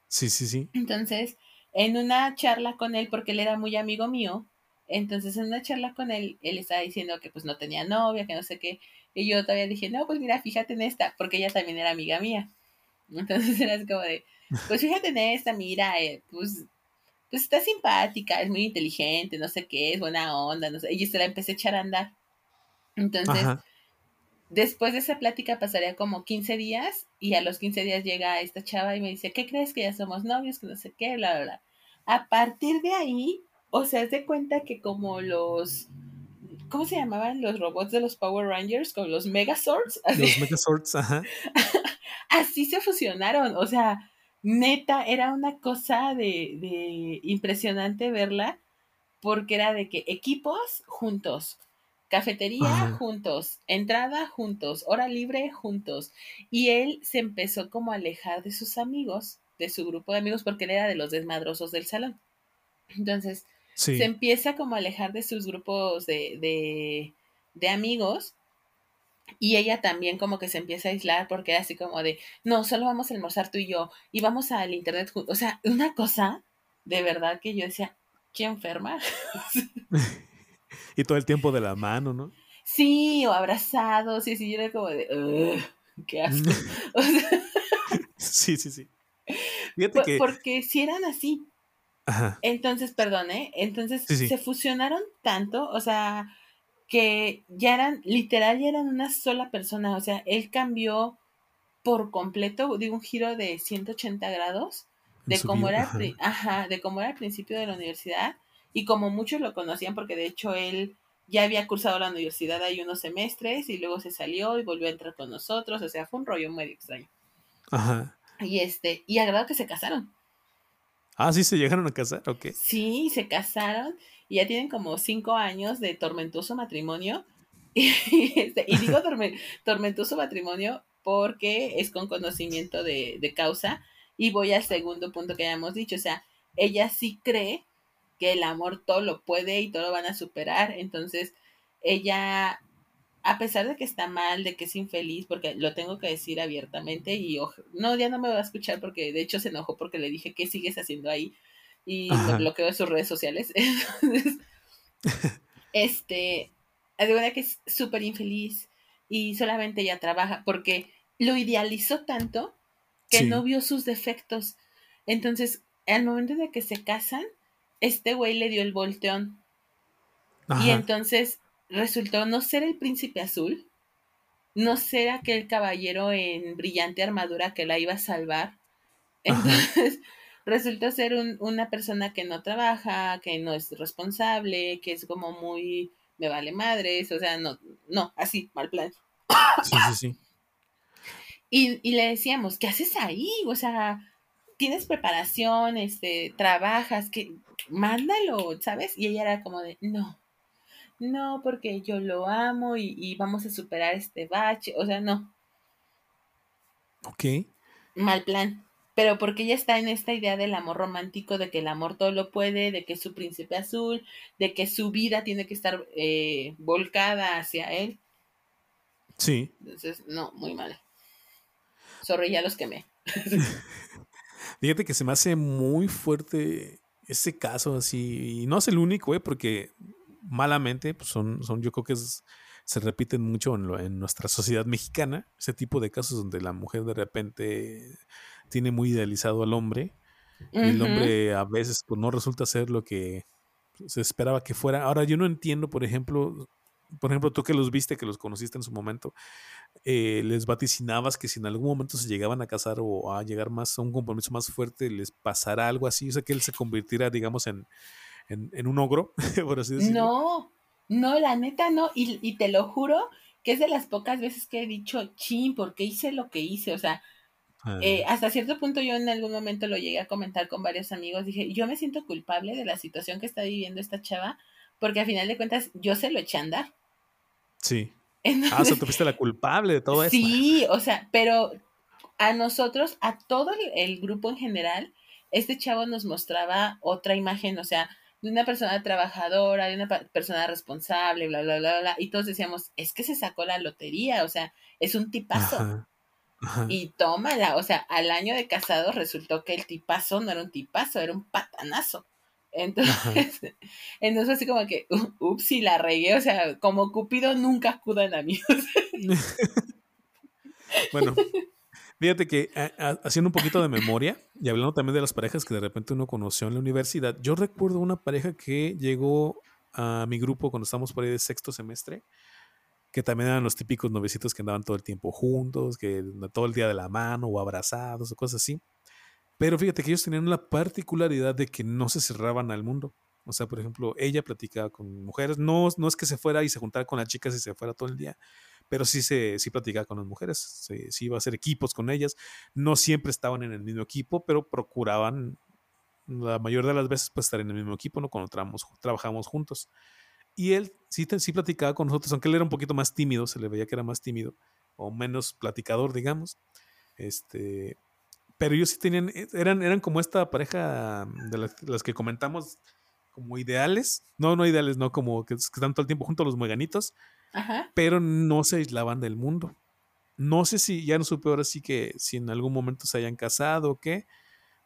Sí, sí, sí. Entonces, en una charla con él, porque él era muy amigo mío, entonces en una charla con él, él estaba diciendo que pues no tenía novia, que no sé qué, y yo todavía dije, no, pues mira, fíjate en esta, porque ella también era amiga mía. Entonces <laughs> era como de, pues fíjate en esta, mira, eh, pues, pues está simpática, es muy inteligente, no sé qué, es buena onda, no sé, y se la empecé a echar a andar. Entonces, después de esa plática pasaría como 15 días y a los 15 días llega esta chava y me dice, ¿qué crees que ya somos novios? Que no sé qué, bla, bla, bla. A partir de ahí, o sea, es de cuenta que como los... ¿Cómo se llamaban los robots de los Power Rangers? Como los Megazords. Los Megazords, ajá. <laughs> así se fusionaron. O sea, neta, era una cosa de, de impresionante verla porque era de que equipos juntos, Cafetería juntos, entrada juntos, hora libre juntos. Y él se empezó como a alejar de sus amigos, de su grupo de amigos, porque él era de los desmadrosos del salón. Entonces, se empieza como a alejar de sus grupos de, de, de amigos. Y ella también como que se empieza a aislar porque era así como de, no, solo vamos a almorzar tú y yo y vamos al internet juntos. O sea, una cosa de verdad que yo decía, ¿qué enferma? <laughs> <laughs> y todo el tiempo de la mano, ¿no? Sí, o abrazados, y así yo era como de, qué asco. <laughs> <laughs> sí, sí, sí. Porque si eran así. Ajá. Entonces, perdón, ¿eh? Entonces se fusionaron tanto, o sea, que ya eran, literal, ya eran una sola persona. O sea, él cambió por completo, digo, un giro de 180 grados de cómo era, ajá, de cómo era al principio de la universidad y como muchos lo conocían porque de hecho él ya había cursado la universidad ahí unos semestres y luego se salió y volvió a entrar con nosotros, o sea, fue un rollo muy extraño. Ajá. Y este, y agradó que se casaron. Ah, sí, se llegaron a casar, ok. Sí, se casaron y ya tienen como cinco años de tormentoso matrimonio. <laughs> Y, este, y digo tormentoso matrimonio porque es con conocimiento de, de causa. Y voy al segundo punto que habíamos dicho, o sea, ella sí cree que el amor todo lo puede y todo lo van a superar. Entonces, ella, a pesar de que está mal, de que es infeliz, porque lo tengo que decir abiertamente y no, ya no me va a escuchar porque de hecho se enojó porque le dije, ¿qué sigues haciendo ahí? Y lo bloqueó de sus redes sociales. <laughs> Entonces, este, además que es súper infeliz y solamente ella trabaja porque lo idealizó tanto que no vio sus defectos. Entonces, al momento de que se casan, este güey le dio el volteón. Y entonces resultó no ser el príncipe azul, no ser aquel caballero en brillante armadura que la iba a salvar. Entonces <laughs> resultó ser una persona que no trabaja, que no es responsable, que es como muy me vale madres, o sea, no, no, así, mal plan. Sí, sí, sí. Y, y le decíamos, ¿qué haces ahí? O sea, tienes preparación, este, trabajas, que mándalo, ¿sabes? Y ella era como de, no, no, porque yo lo amo y, vamos a superar este bache, o sea, no. Ok. Mal plan. Pero porque ella está en esta idea del amor romántico, de que el amor todo lo puede, de que es su príncipe azul, de que su vida tiene que estar eh, volcada hacia él. Sí. Entonces, no, muy mal. Sorry, ya los quemé. <laughs> Fíjate que se me hace muy fuerte ese caso así, y no es el único, ¿eh? porque malamente pues son, son, yo creo que se repiten mucho en, en, nuestra sociedad mexicana, ese tipo de casos donde la mujer de repente tiene muy idealizado al hombre y el hombre a veces pues, no resulta ser lo que se esperaba que fuera. Ahora yo no entiendo, por ejemplo, por ejemplo, tú que los viste, que los conociste en su momento, eh, les vaticinabas que si en algún momento se llegaban a casar o a llegar más a un compromiso más fuerte, les pasara algo así, o sea, que él se convirtiera, digamos, en, en, un ogro, <laughs> por así decirlo. No, no, la neta no, y, y, te lo juro que es de las pocas veces que he dicho, chin, porque hice lo que hice, o sea, eh, ah. hasta cierto punto yo en algún momento lo llegué a comentar con varios amigos, dije, yo me siento culpable de la situación que está viviendo esta chava, porque a final de cuentas yo se lo eché a andar. Sí. ah, o sea, tú fuiste la culpable de todo eso. Sí, o sea, pero a nosotros, a todo el, grupo en general, este chavo nos mostraba otra imagen, o sea, de una persona trabajadora, de una persona responsable, bla, bla, bla, bla, y todos decíamos, es que se sacó la lotería, o sea, es un tipazo. Y tómala, o sea, al año de casado resultó que el tipazo no era un tipazo, era un patanazo. Entonces, <laughs> entonces así como que, ups, y la regué, o sea, como Cupido nunca acudan a mí. bueno, fíjate que haciendo un poquito de memoria y hablando también de las parejas que de repente uno conoció en la universidad, yo recuerdo una pareja que llegó a mi grupo cuando estábamos por ahí de sexto semestre, que también eran los típicos novecitos que andaban todo el tiempo juntos, que todo el día de la mano o abrazados o cosas así. Pero fíjate que ellos tenían la particularidad de que no se cerraban al mundo. O sea, por ejemplo, ella platicaba con mujeres, no, no es que se fuera y se juntara con las chicas y se fuera todo el día, pero sí, se, sí platicaba con las mujeres, sí, iba a hacer equipos con ellas. No siempre estaban en el mismo equipo, pero procuraban la mayor de las veces pues, estar en el mismo equipo, ¿no? Cuando trabajamos, trabajamos juntos. Y él sí, sí platicaba con nosotros, aunque él era un poquito más tímido, se le veía que era más tímido o menos platicador, digamos. Este, pero ellos sí tenían, eh, eran, eran como esta pareja de las, que comentamos como ideales. No, no ideales, no como que, están todo el tiempo juntos los mueganitos, pero no se aislaban del mundo. No sé si, ya no supe ahora sí que si en algún momento se hayan casado o qué,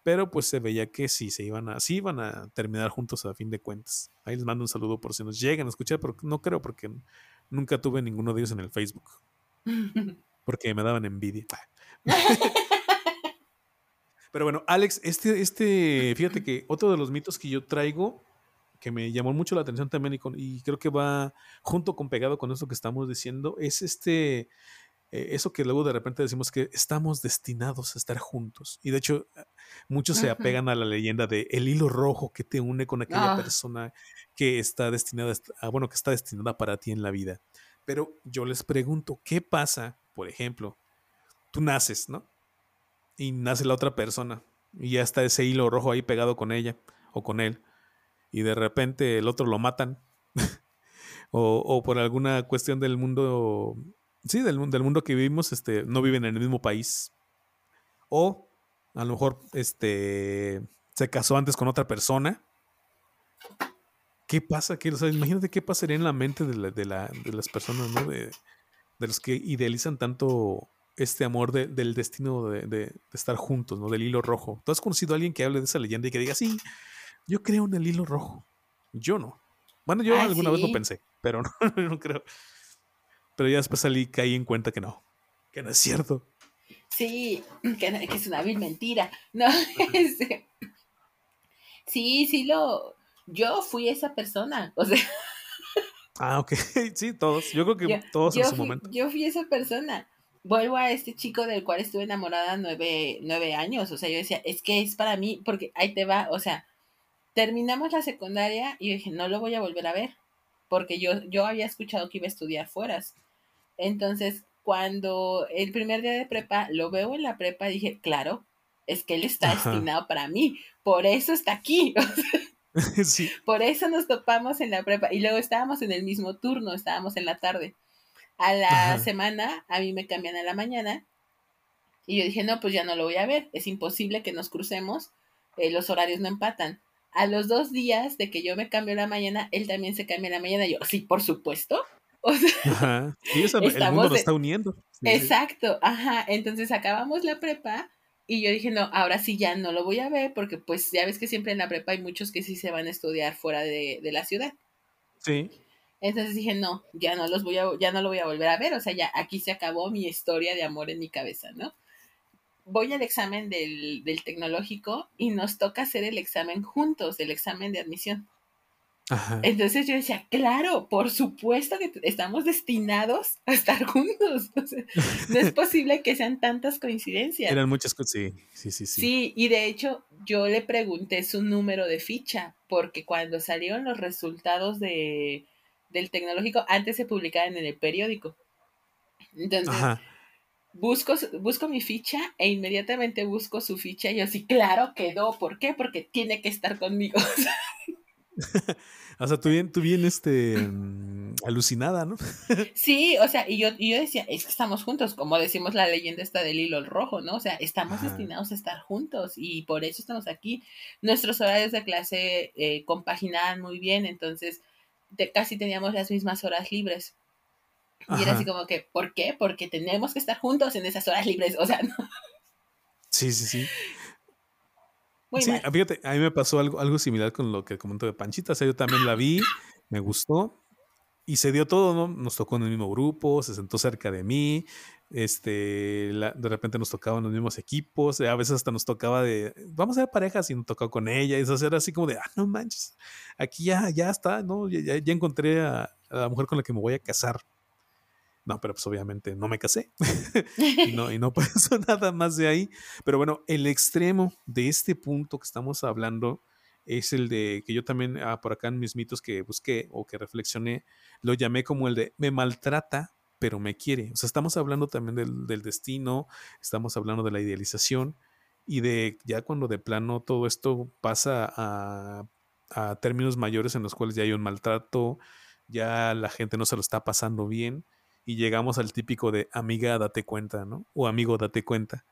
pero pues se veía que sí, se iban a, sí iban a terminar juntos a fin de cuentas. Ahí les mando un saludo por si nos llegan a escuchar, pero no creo porque nunca tuve ninguno de ellos en el Facebook. <laughs> Porque me daban envidia. <laughs> Pero bueno, Alex, este, este, fíjate que otro de los mitos que yo traigo, que me llamó mucho la atención también y, y creo que va junto con pegado con eso que estamos diciendo, es este, eh, eso que luego de repente decimos que estamos destinados a estar juntos. Y de hecho, muchos se apegan a la leyenda de el hilo rojo que te une con aquella ah. persona que está destinada a, bueno, que está destinada para ti en la vida. Pero yo les pregunto, ¿qué pasa, por ejemplo, tú naces, ¿no? Y nace la otra persona y ya está ese hilo rojo ahí pegado con ella o con él. Y de repente el otro lo matan. <laughs> o, por alguna cuestión del mundo sí, del, del mundo que vivimos, este, no viven en el mismo país. O a lo mejor este, se casó antes con otra persona. ¿Qué pasa? ¿Qué, imagínate qué pasaría en la mente de, de, las personas, ¿no? De, los que idealizan tanto este amor del destino de, estar juntos, ¿no? Del hilo rojo. ¿Tú has conocido a alguien que hable de esa leyenda y que diga, sí, yo creo en el hilo rojo? Yo no. Bueno, yo alguna vez lo pensé, pero <laughs> no, no creo. Pero ya después salí, caí en cuenta que no, que no es cierto. Sí, <clears throat> que, es una vil mentira. No, <laughs> este, sí, sí lo, yo fui esa persona, o sea. Ah, ok, <laughs> sí, todos, yo creo que todos en su momento. Yo fui esa persona. Vuelvo a este chico del cual estuve enamorada nueve, nueve años, o sea, yo decía, es que es para mí, porque ahí te va, o sea, terminamos la secundaria y yo dije, no lo voy a volver a ver, porque yo, yo había escuchado que iba a estudiar fueras. Entonces, cuando el primer día de prepa lo veo en la prepa, dije, claro, es que él está destinado para mí, por eso está aquí. <laughs> <laughs> sí. Por eso nos topamos en la prepa y luego estábamos en el mismo turno, estábamos en la tarde. A la semana a mí me cambian a la mañana y yo dije, no, pues ya no lo voy a ver, es imposible que nos crucemos, eh, los horarios no empatan. A los dos días de que yo me cambio la mañana, él también se cambia la mañana. yo, sí, por supuesto. <laughs> O sea, Ajá. Y eso, el mundo nos está uniendo. Exacto, ajá. Entonces acabamos la prepa y yo dije, no, ahora sí ya no lo voy a ver porque pues ya ves que siempre en la prepa hay muchos que sí se van a estudiar fuera de, de la ciudad. Sí. Entonces dije, no, ya no los voy a, ya no lo voy a volver a ver, o sea, ya aquí se acabó mi historia de amor en mi cabeza, ¿no? Voy al examen del, del tecnológico y nos toca hacer el examen juntos, el examen de admisión. Entonces yo decía, claro, por supuesto que estamos destinados a estar juntos. <laughs> no es posible que sean tantas coincidencias. Eran muchas cosas, sí, sí, sí, sí. Sí, y de hecho yo le pregunté su número de ficha, porque cuando salieron los resultados de, del tecnológico, antes se publicaban en el periódico. Entonces, busco, busco mi ficha e inmediatamente busco su ficha y yo sí, claro, quedó. ¿Por qué? Porque tiene que estar conmigo. <laughs> o sea, tú bien, tú bien este, mm, alucinada, ¿no? <laughs> sí, o sea, y yo, yo decía, es que estamos juntos, como decimos la leyenda esta del hilo rojo, ¿no? O sea, estamos destinados a estar juntos y por eso estamos aquí. Nuestros horarios de clase eh, compaginaban muy bien, entonces casi teníamos las mismas horas libres. Y era así como que, ¿por qué? Porque tenemos que estar juntos en esas horas libres, o sea, <laughs> ¿no? Sí, sí, sí sí, fíjate, a mí me pasó algo, algo similar con lo que comentó de Panchita. O sea, yo también la vi, me gustó y se dio todo, ¿no? Nos tocó en el mismo grupo, se sentó cerca de mí, este, de repente nos tocaban los mismos equipos, a veces hasta nos tocaba de, vamos a ver parejas y nos tocó con ella, y eso era así como de, ah, no manches, aquí ya, ya está, ¿no? Ya, ya encontré a, a, la mujer con la que me voy a casar. No, pero pues obviamente no me casé <laughs> y, no, y no <laughs> pasó nada más de ahí. Pero bueno, el extremo de este punto que estamos hablando es el de que yo también ah, por acá en mis mitos que busqué o que reflexioné, lo llamé como el de me maltrata, pero me quiere. O sea, estamos hablando también del, del destino, estamos hablando de la idealización y de ya cuando de plano todo esto pasa a, a términos mayores en los cuales ya hay un maltrato, ya la gente no se lo está pasando bien y llegamos al típico de amiga, date cuenta, ¿no? O amigo, date cuenta.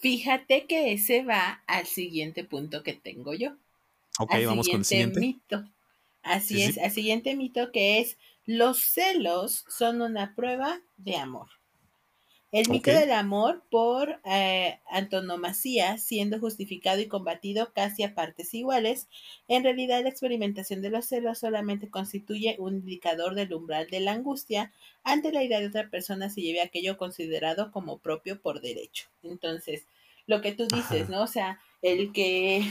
Fíjate que ese va al siguiente punto que tengo yo. Ok, vamos con el siguiente. mito. Así es, al siguiente mito que es los celos son una prueba de amor. El mito del amor por eh, antonomasía, siendo justificado y combatido casi a partes iguales, en realidad la experimentación de los celos solamente constituye un indicador del umbral de la angustia ante la idea de otra persona se lleve aquello considerado como propio por derecho. Entonces, lo que tú dices, ¿no? O sea, el que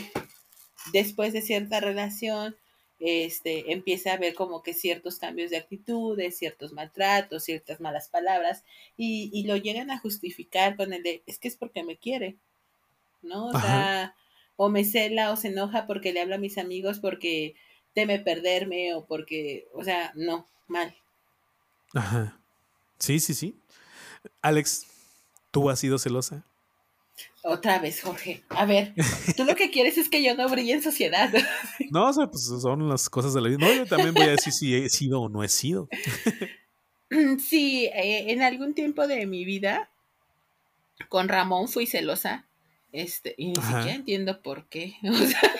después de cierta relación este, empieza a ver como que ciertos cambios de actitudes, ciertos maltratos, ciertas malas palabras, y, lo llegan a justificar con el de, es que es porque me quiere, ¿no? O sea, o me cela o se enoja porque le habla a mis amigos porque teme perderme o porque, o sea, no, mal. Ajá. Sí, sí, sí. Alex, ¿tú has sido celosa? Otra vez, Jorge. A ver, tú lo que quieres es que yo no brille en sociedad. <laughs> No, o sea, pues son las cosas de la vida. No, yo también voy a decir si he sido o no he sido. <laughs> Sí, eh, en algún tiempo de mi vida, con Ramón fui celosa. Este, y ni siquiera entiendo por qué. <laughs> O sea,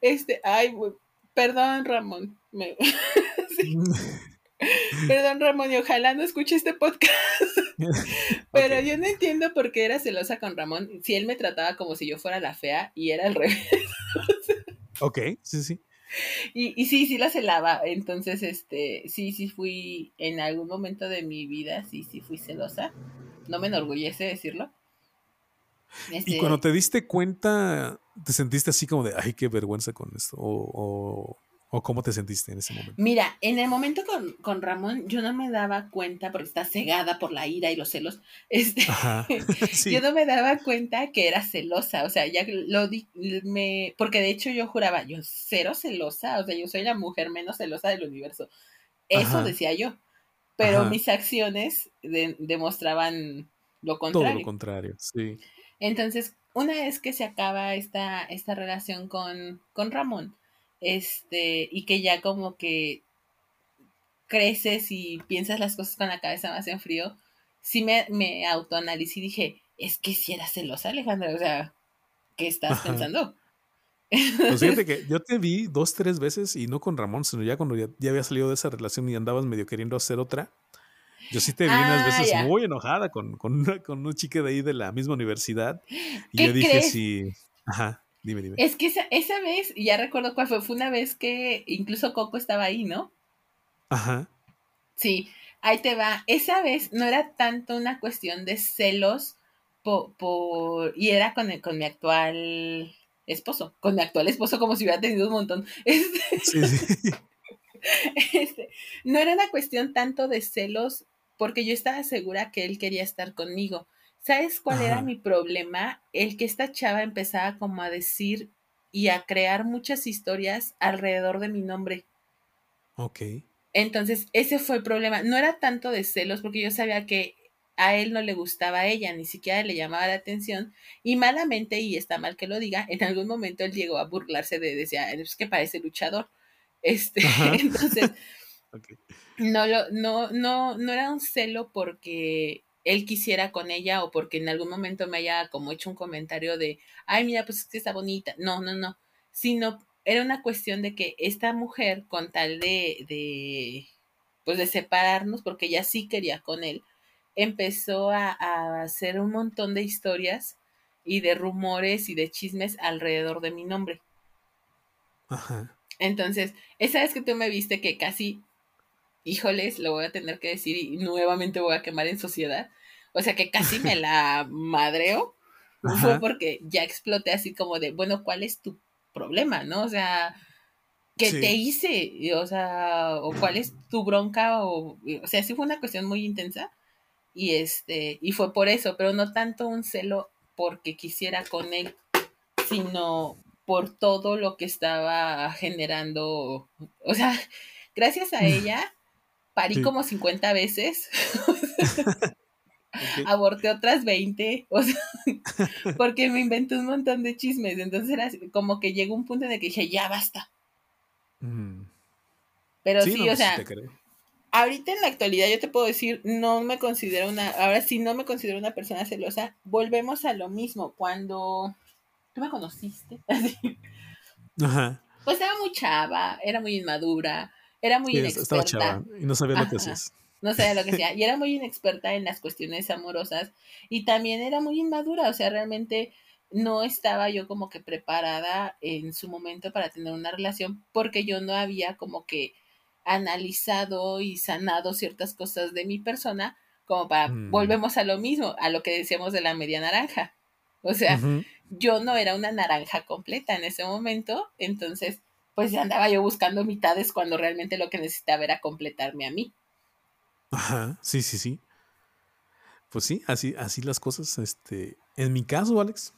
este, ay, perdón, Ramón. Me... <laughs> Perdón, Ramón, y ojalá no escuche este podcast. <laughs> Pero yo no entiendo por qué era celosa con Ramón. Si él me trataba como si yo fuera la fea y era al <laughs> revés. ok, sí, sí. Y, y, sí, sí la celaba. Entonces, este, sí, sí fui en algún momento de mi vida, sí, sí fui celosa. No me enorgullece decirlo. y este cuando te diste cuenta, te sentiste así como de, ay, qué vergüenza con esto. o, ¿O cómo te sentiste en ese momento? Mira, en el momento con, Ramón, yo no me daba cuenta, porque está cegada por la ira y los celos, <laughs> este, <laughs> yo no me daba cuenta que era celosa, o sea, ya lo di, me, porque de hecho yo juraba, yo cero celosa, o sea, yo soy la mujer menos celosa del universo. Eso decía yo, pero mis acciones demostraban lo contrario. Todo lo contrario, sí. Entonces, una vez que se acaba esta, esta relación con, con Ramón, este, y que ya como que creces y piensas las cosas con la cabeza más en frío, sí me, me autoanalicé y dije, es que si era celosa, Alejandra, o sea, ¿qué estás pensando? <laughs> Pues fíjate que yo te vi dos, tres veces y no con Ramón, sino ya cuando ya, había salido de esa relación y andabas medio queriendo hacer otra. Yo sí te vi unas ah, veces muy enojada con, con, una, con un chico de ahí de la misma universidad. Y yo dije, sí. Ajá, dime, dime. Es que esa, esa vez, ya recuerdo cuál fue, fue una vez que incluso Coco estaba ahí, ¿no? Ajá. Sí, ahí te va. Esa vez no era tanto una cuestión de celos por, y era con, con mi actual esposo, con mi actual esposo como si hubiera tenido un montón. <laughs> Este, este, no era una cuestión tanto de celos porque yo estaba segura que él quería estar conmigo. ¿Sabes cuál era mi problema? El que esta chava empezaba como a decir y a crear muchas historias alrededor de mi nombre. Ok. Entonces, ese fue el problema. No era tanto de celos, porque yo sabía que a él no le gustaba a ella, ni siquiera le llamaba la atención, y malamente, y está mal que lo diga, en algún momento él llegó a burlarse de, decía, es que parece luchador. Este, <laughs> entonces, <laughs> no, lo, no, no, no era un celo porque él quisiera con ella o porque en algún momento me haya como hecho un comentario de, ay, mira, pues es que está bonita. No, no, no, sino era una cuestión de que esta mujer, con tal de, de pues de separarnos, porque ella sí quería con él, empezó a, hacer un montón de historias y de rumores y de chismes alrededor de mi nombre. Ajá. Entonces, esa vez que tú me viste que casi, híjoles, lo voy a tener que decir y nuevamente voy a quemar en sociedad. O sea que casi me la madreo. <laughs> Fue porque ya exploté así como de, bueno, ¿cuál es tu problema? ¿No? O sea, ¿qué te hice? O sea, o cuál es tu bronca, o, o sea, sí fue una cuestión muy intensa y este, y fue por eso, pero no tanto un celo porque quisiera con él, sino por todo lo que estaba generando, o sea, gracias a <laughs> ella parí como 50 veces. <laughs> Aborté otras 20, o sea, <laughs> porque me inventé un montón de chismes. Entonces era como que llegó un punto en el que dije, ya basta. Mm. Pero sí, o pues sea, ahorita en la actualidad yo te puedo decir, no me considero una, ahora sí no me considero una persona celosa, volvemos a lo mismo, cuando tú me conociste, <laughs> Ajá. pues era muy chava, era muy inmadura, era muy inexperta. Estaba chava y no sabía lo que hacías. No sabía lo que hacía. Y era muy inexperta en las cuestiones amorosas. Y también era muy inmadura. O sea, realmente no estaba yo como que preparada en su momento para tener una relación. Porque yo no había como que analizado y sanado ciertas cosas de mi persona, como para, mm. volvemos a lo mismo, a lo que decíamos de la media naranja. O sea, yo no era una naranja completa en ese momento, entonces, pues ya andaba yo buscando mitades cuando realmente lo que necesitaba era completarme a mí. Ajá, sí, sí, sí. Pues sí, así, así las cosas. Este, en mi caso, Alex,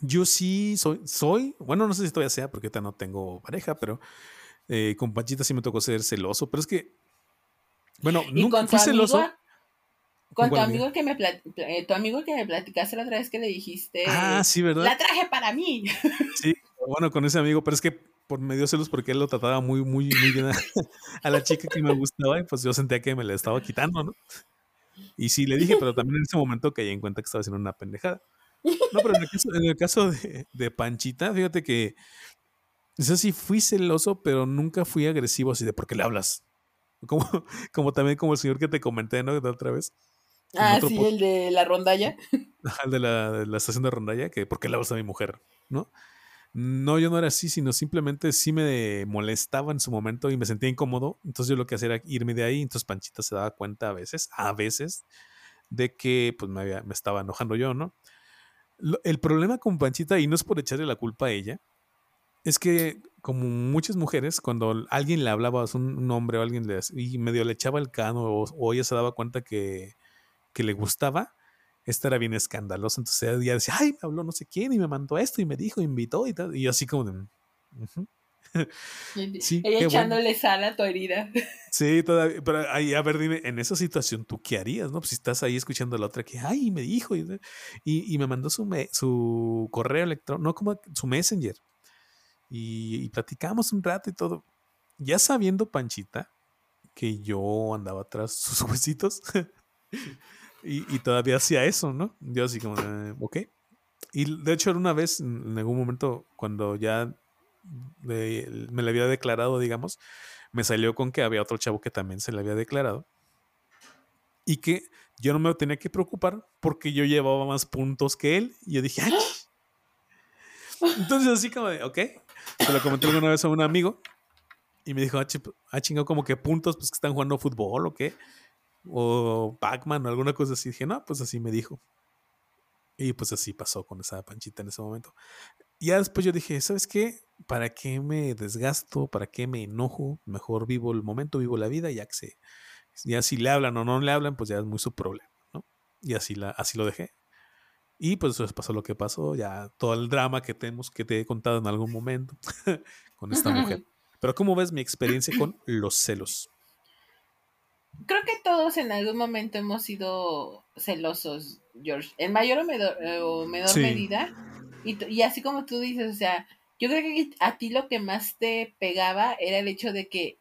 yo sí soy, soy, bueno, no sé si todavía sea, porque ahorita no tengo pareja, pero eh, con Panchita sí me tocó ser celoso, pero es que, bueno, nunca fui celoso. Con, tu amigo que me eh, tu amigo que me platicaste la otra vez que le dijiste. Ah, sí, ¿verdad? La traje para mí. Sí, bueno, con ese amigo, pero es que por medio celos porque él lo trataba muy, muy, muy bien a, <laughs> la chica que me gustaba y pues yo sentía que me le estaba quitando, ¿no? Y sí le dije, pero también en ese momento caí en cuenta que estaba haciendo una pendejada. No, pero en el caso, de, de, Panchita, fíjate que eso sí, fui celoso, pero nunca fui agresivo así de ¿por qué le hablas? Como, <laughs> como también como el señor que te comenté, ¿no? De otra vez. Ah, sí, el de la rondalla. <laughs> El de la, estación de rondalla, que ¿por qué le hablas a mi mujer? ¿No? No, yo no era así, sino simplemente sí me molestaba en su momento y me sentía incómodo. Entonces yo lo que hacía era irme de ahí. Entonces Panchita se daba cuenta a veces, a veces, de que pues me, me estaba enojando yo, ¿no? el problema con Panchita, y no es por echarle la culpa a ella, es que, como muchas mujeres, cuando alguien le hablaba a un, hombre o alguien le, y medio le echaba el cano o, ella se daba cuenta que, que, le gustaba, esta era bien escandalosa. Entonces ella decía, ay, me habló no sé quién y me mandó esto y me dijo, invitó y tal. Y yo así como de. <laughs> sí, ella echándole sal a tu herida. <laughs> Sí, todavía, pero ahí, a ver, dime, en esa situación, ¿tú qué harías? ¿No? Pues si estás ahí escuchando a la otra que, ay, me dijo, y, y, me mandó su, su correo electrónico, no como su messenger y, platicamos un rato y todo. Ya sabiendo, Panchita, que yo andaba atrás sus <laughs> huesitos y, y, todavía hacía eso, ¿no? Yo así como, ok. Y de hecho, una vez, en algún momento, cuando ya me le había declarado, digamos, me salió con que había otro chavo que también se le había declarado. Y que yo no me tenía que preocupar porque yo llevaba más puntos que él. Y yo dije, ¡ay! Entonces, así como de, ok. Se lo comenté alguna vez a un amigo. Y me dijo, ah, ah chingado, como que puntos, pues que están jugando fútbol o qué. O Pac-Man o alguna cosa así. Dije, no, pues así me dijo. Y pues así pasó con esa panchita en ese momento. Ya después yo dije, ¿sabes qué? ¿Para qué me desgasto? ¿Para qué me enojo? Mejor vivo el momento, vivo la vida, ya que se, ya si le hablan o no le hablan, pues ya es muy su problema, ¿no? Y así, la, así lo dejé. Y pues después pasó lo que pasó, ya todo el drama que tenemos, que te he contado en algún momento <laughs> con esta mujer. <laughs> Pero ¿cómo ves mi experiencia con los celos? Creo que todos en algún momento hemos sido celosos, George, en mayor o menor, eh, medida. Y, así como tú dices, o sea, yo creo que a ti lo que más te pegaba era el hecho de que,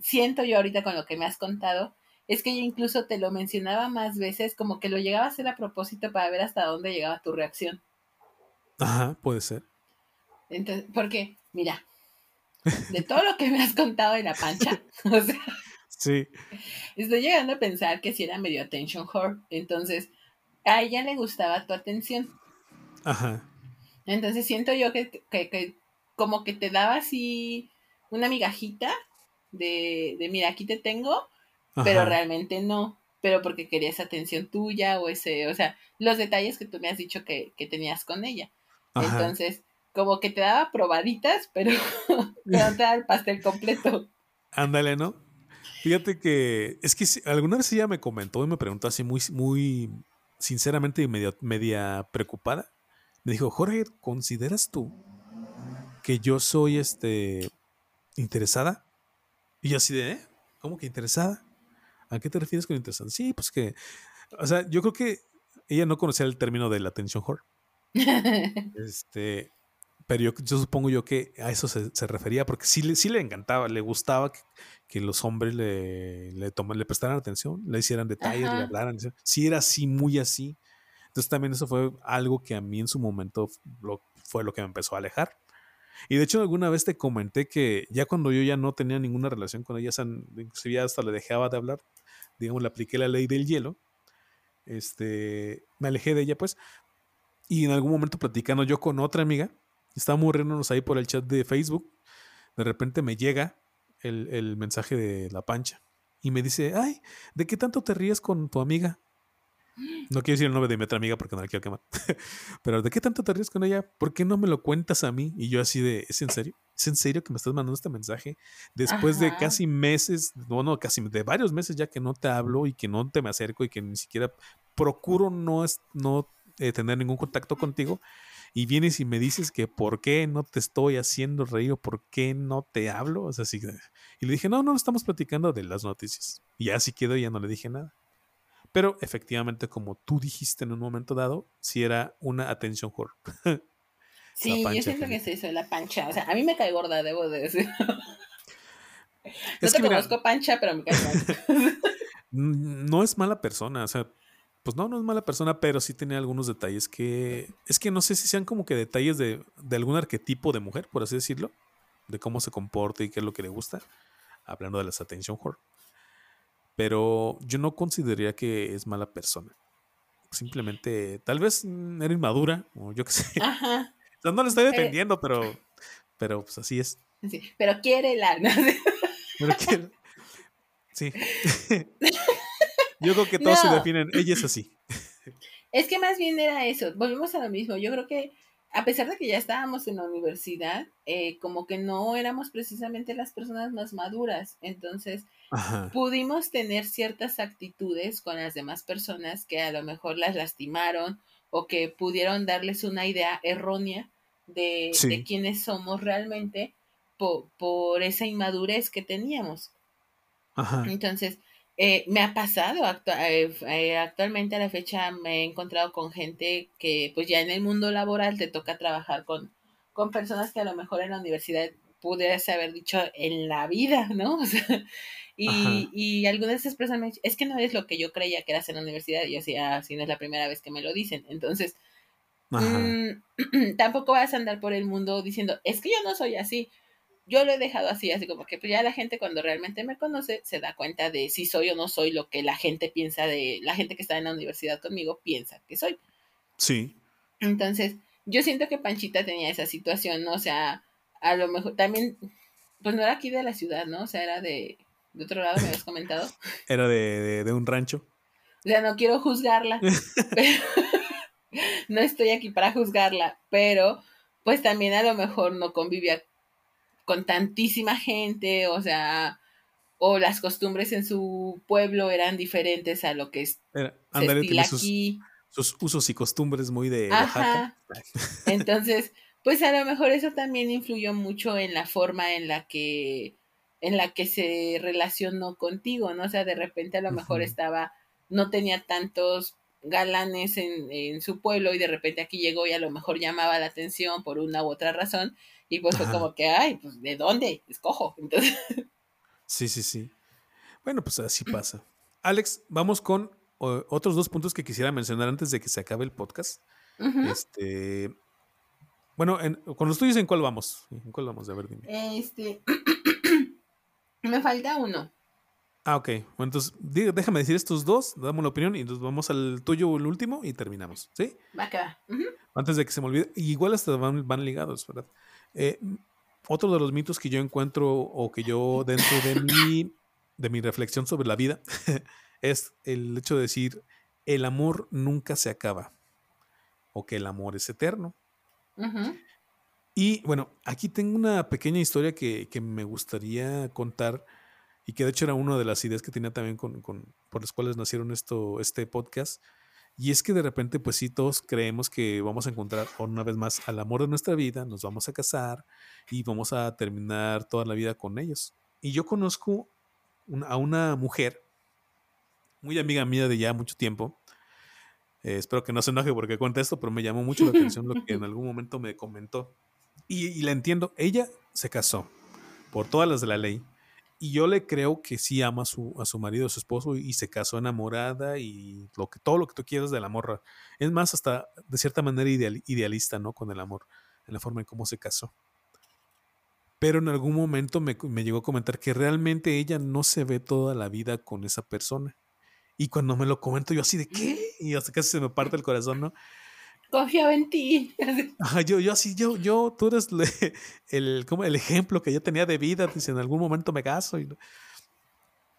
siento yo ahorita con lo que me has contado, es que yo incluso te lo mencionaba más veces, como que lo llegaba a hacer a propósito para ver hasta dónde llegaba tu reacción. Ajá, puede ser. Entonces, porque, mira, de todo lo que me has contado de la pancha, <laughs> o sea, Sí. Estoy llegando a pensar que si era medio attention whore. Entonces, a ella le gustaba tu atención. Ajá. Entonces siento yo que, que, como que te daba así una migajita de, de mira, aquí te tengo, pero realmente no. Pero porque querías atención tuya o ese, o sea, los detalles que tú me has dicho que, que tenías con ella. Entonces, como que te daba probaditas, pero no <laughs> te da el pastel completo. Ándale, ¿no? Fíjate que es que alguna vez ella me comentó y me preguntó así muy, muy sinceramente y media, media preocupada. Me dijo, Jorge, ¿consideras tú que yo soy este interesada? Y yo así de, ¿eh? ¿Cómo que interesada? ¿A qué te refieres con interesada? Sí, pues que, o sea, yo creo que ella no conocía el término de la attention whore. <laughs> este, pero yo, supongo yo que a eso se, refería, porque sí, sí le encantaba, le gustaba que, los hombres le, le, le prestaran atención, le hicieran detalles, le hablaran. Sí era así, muy así. Entonces también eso fue algo que a mí en su momento fue lo que me empezó a alejar. Y de hecho alguna vez te comenté que ya cuando yo ya no tenía ninguna relación con ella, inclusive hasta le dejaba de hablar, digamos, le apliqué la ley del hielo, este, me alejé de ella pues, y en algún momento platicando yo con otra amiga, Estábamos riéndonos ahí por el chat de Facebook. De repente me llega el, mensaje de la pancha y me dice, ay, ¿de qué tanto te ríes con tu amiga? No quiero decir el nombre de mi otra amiga porque no la quiero quemar. <laughs> Pero ¿de qué tanto te ríes con ella? ¿Por qué no me lo cuentas a mí? Y yo así de, ¿es en serio? ¿Es en serio que me estás mandando este mensaje? Después de casi meses, bueno, casi de varios meses ya que no te hablo y que no te me acerco y que ni siquiera procuro no, no eh, tener ningún contacto contigo y vienes y me dices que por qué no te estoy haciendo reír o por qué no te hablo. O sea, sí, y le dije, no, no, estamos platicando de las noticias. Y así quedó y ya no le dije nada. Pero efectivamente, como tú dijiste en un momento dado, sí era una atención whore. <laughs> sí, yo siento que, es eso, la pancha. O sea, a mí me cae gorda, debo de decir. no te conozco pancha, pero me cae gorda. <laughs> no es mala persona, o sea, pues no, no es mala persona, pero sí tiene algunos detalles que es que no sé si sean como que detalles de, algún arquetipo de mujer, por así decirlo, de cómo se comporta y qué es lo que le gusta, hablando de las attention whore. Pero yo no consideraría que es mala persona. Simplemente, tal vez era inmadura, o yo qué sé. Ajá. no le estoy defendiendo, pero, pero pues así es. Sí, pero quiere la. Pero quiere. Sí. <laughs> Yo creo que todos se definen, ella es así. Es que más bien era eso, volvemos a lo mismo, yo creo que a pesar de que ya estábamos en la universidad, eh, como que no éramos precisamente las personas más maduras, entonces pudimos tener ciertas actitudes con las demás personas que a lo mejor las lastimaron o que pudieron darles una idea errónea de, quiénes somos realmente por, por, esa inmadurez que teníamos. Ajá. Entonces, eh, me ha pasado eh, eh, actualmente a la fecha me he encontrado con gente que pues ya en el mundo laboral te toca trabajar con, con personas que a lo mejor en la universidad pudieras haber dicho en la vida, ¿no? <laughs> y, y algunas de esas personas me dicen, es que no es lo que yo creía que eras en la universidad, y yo decía, ah, si no es la primera vez que me lo dicen. Entonces, mm, <clears throat> tampoco vas a andar por el mundo diciendo, es que yo no soy así. Yo lo he dejado así, así como que pues ya la gente cuando realmente me conoce se da cuenta de si soy o no soy lo que la gente piensa de, la gente que está en la universidad conmigo piensa que soy. Sí. Entonces, yo siento que Panchita tenía esa situación, ¿no? O sea, a lo mejor también, pues no era aquí de la ciudad, ¿no? O sea, era de, de otro lado, me habías comentado. <laughs> Era de, de, un rancho. O sea, no quiero juzgarla. <laughs> <laughs> no estoy aquí para juzgarla, pero pues también a lo mejor no convivía con tantísima gente, o sea, o las costumbres en su pueblo eran diferentes a lo que es Era, se aquí. Sus, usos y costumbres muy de Oaxaca. <laughs> Entonces, pues a lo mejor eso también influyó mucho en la forma en la que en la que se relacionó contigo, ¿no? O sea, de repente a lo mejor estaba, no tenía tantos galanes en, en, su pueblo y de repente aquí llegó y a lo mejor llamaba la atención por una u otra razón y pues fue como que, ay, pues ¿de dónde? Escojo. <laughs> Entonces... Sí, sí, sí. Bueno, pues así pasa. Alex, vamos con otros dos puntos que quisiera mencionar antes de que se acabe el podcast. Este, bueno, en, con los tuyos, ¿en cuál vamos? ¿En cuál vamos? A ver, dime. Este, <clears throat> me falta uno. Ah, ok. Bueno, entonces déjame decir estos dos, damos la opinión y entonces vamos al tuyo, el último, y terminamos. ¿Sí? Va que va. Antes de que se me olvide. igual hasta van, van ligados, ¿verdad? Eh, otro de los mitos que yo encuentro o que yo dentro de mi, de mi reflexión sobre la vida <laughs> es el hecho de decir el amor nunca se acaba o que el amor es eterno. Y bueno, aquí tengo una pequeña historia que, que me gustaría contar y que de hecho era una de las ideas que tenía también con, con, por las cuales nacieron esto, este podcast. Y es que de repente, pues sí, todos creemos que vamos a encontrar una vez más al amor de nuestra vida, nos vamos a casar y vamos a terminar toda la vida con ellos. Y yo conozco a una mujer, muy amiga mía de ya mucho tiempo. Eh, espero que no se enoje porque cuenta esto, pero me llamó mucho la atención lo que en algún momento me comentó. Y, y la entiendo, ella se casó por todas las de la ley y yo le creo que sí ama a su, a su marido, a su esposo, y, se casó enamorada y lo que, todo lo que tú quieras del amor. Es más, hasta de cierta manera idealista, ¿no? Con el amor, en la forma en cómo se casó. Pero en algún momento me, me llegó a comentar que realmente ella no se ve toda la vida con esa persona. Y cuando me lo comento, yo así de qué? Y hasta casi se me parte el corazón, ¿no? Confiaba en ti. yo, yo así, yo, yo, tú eres el, como el ejemplo que yo tenía de vida, dice, en algún momento me caso. Y,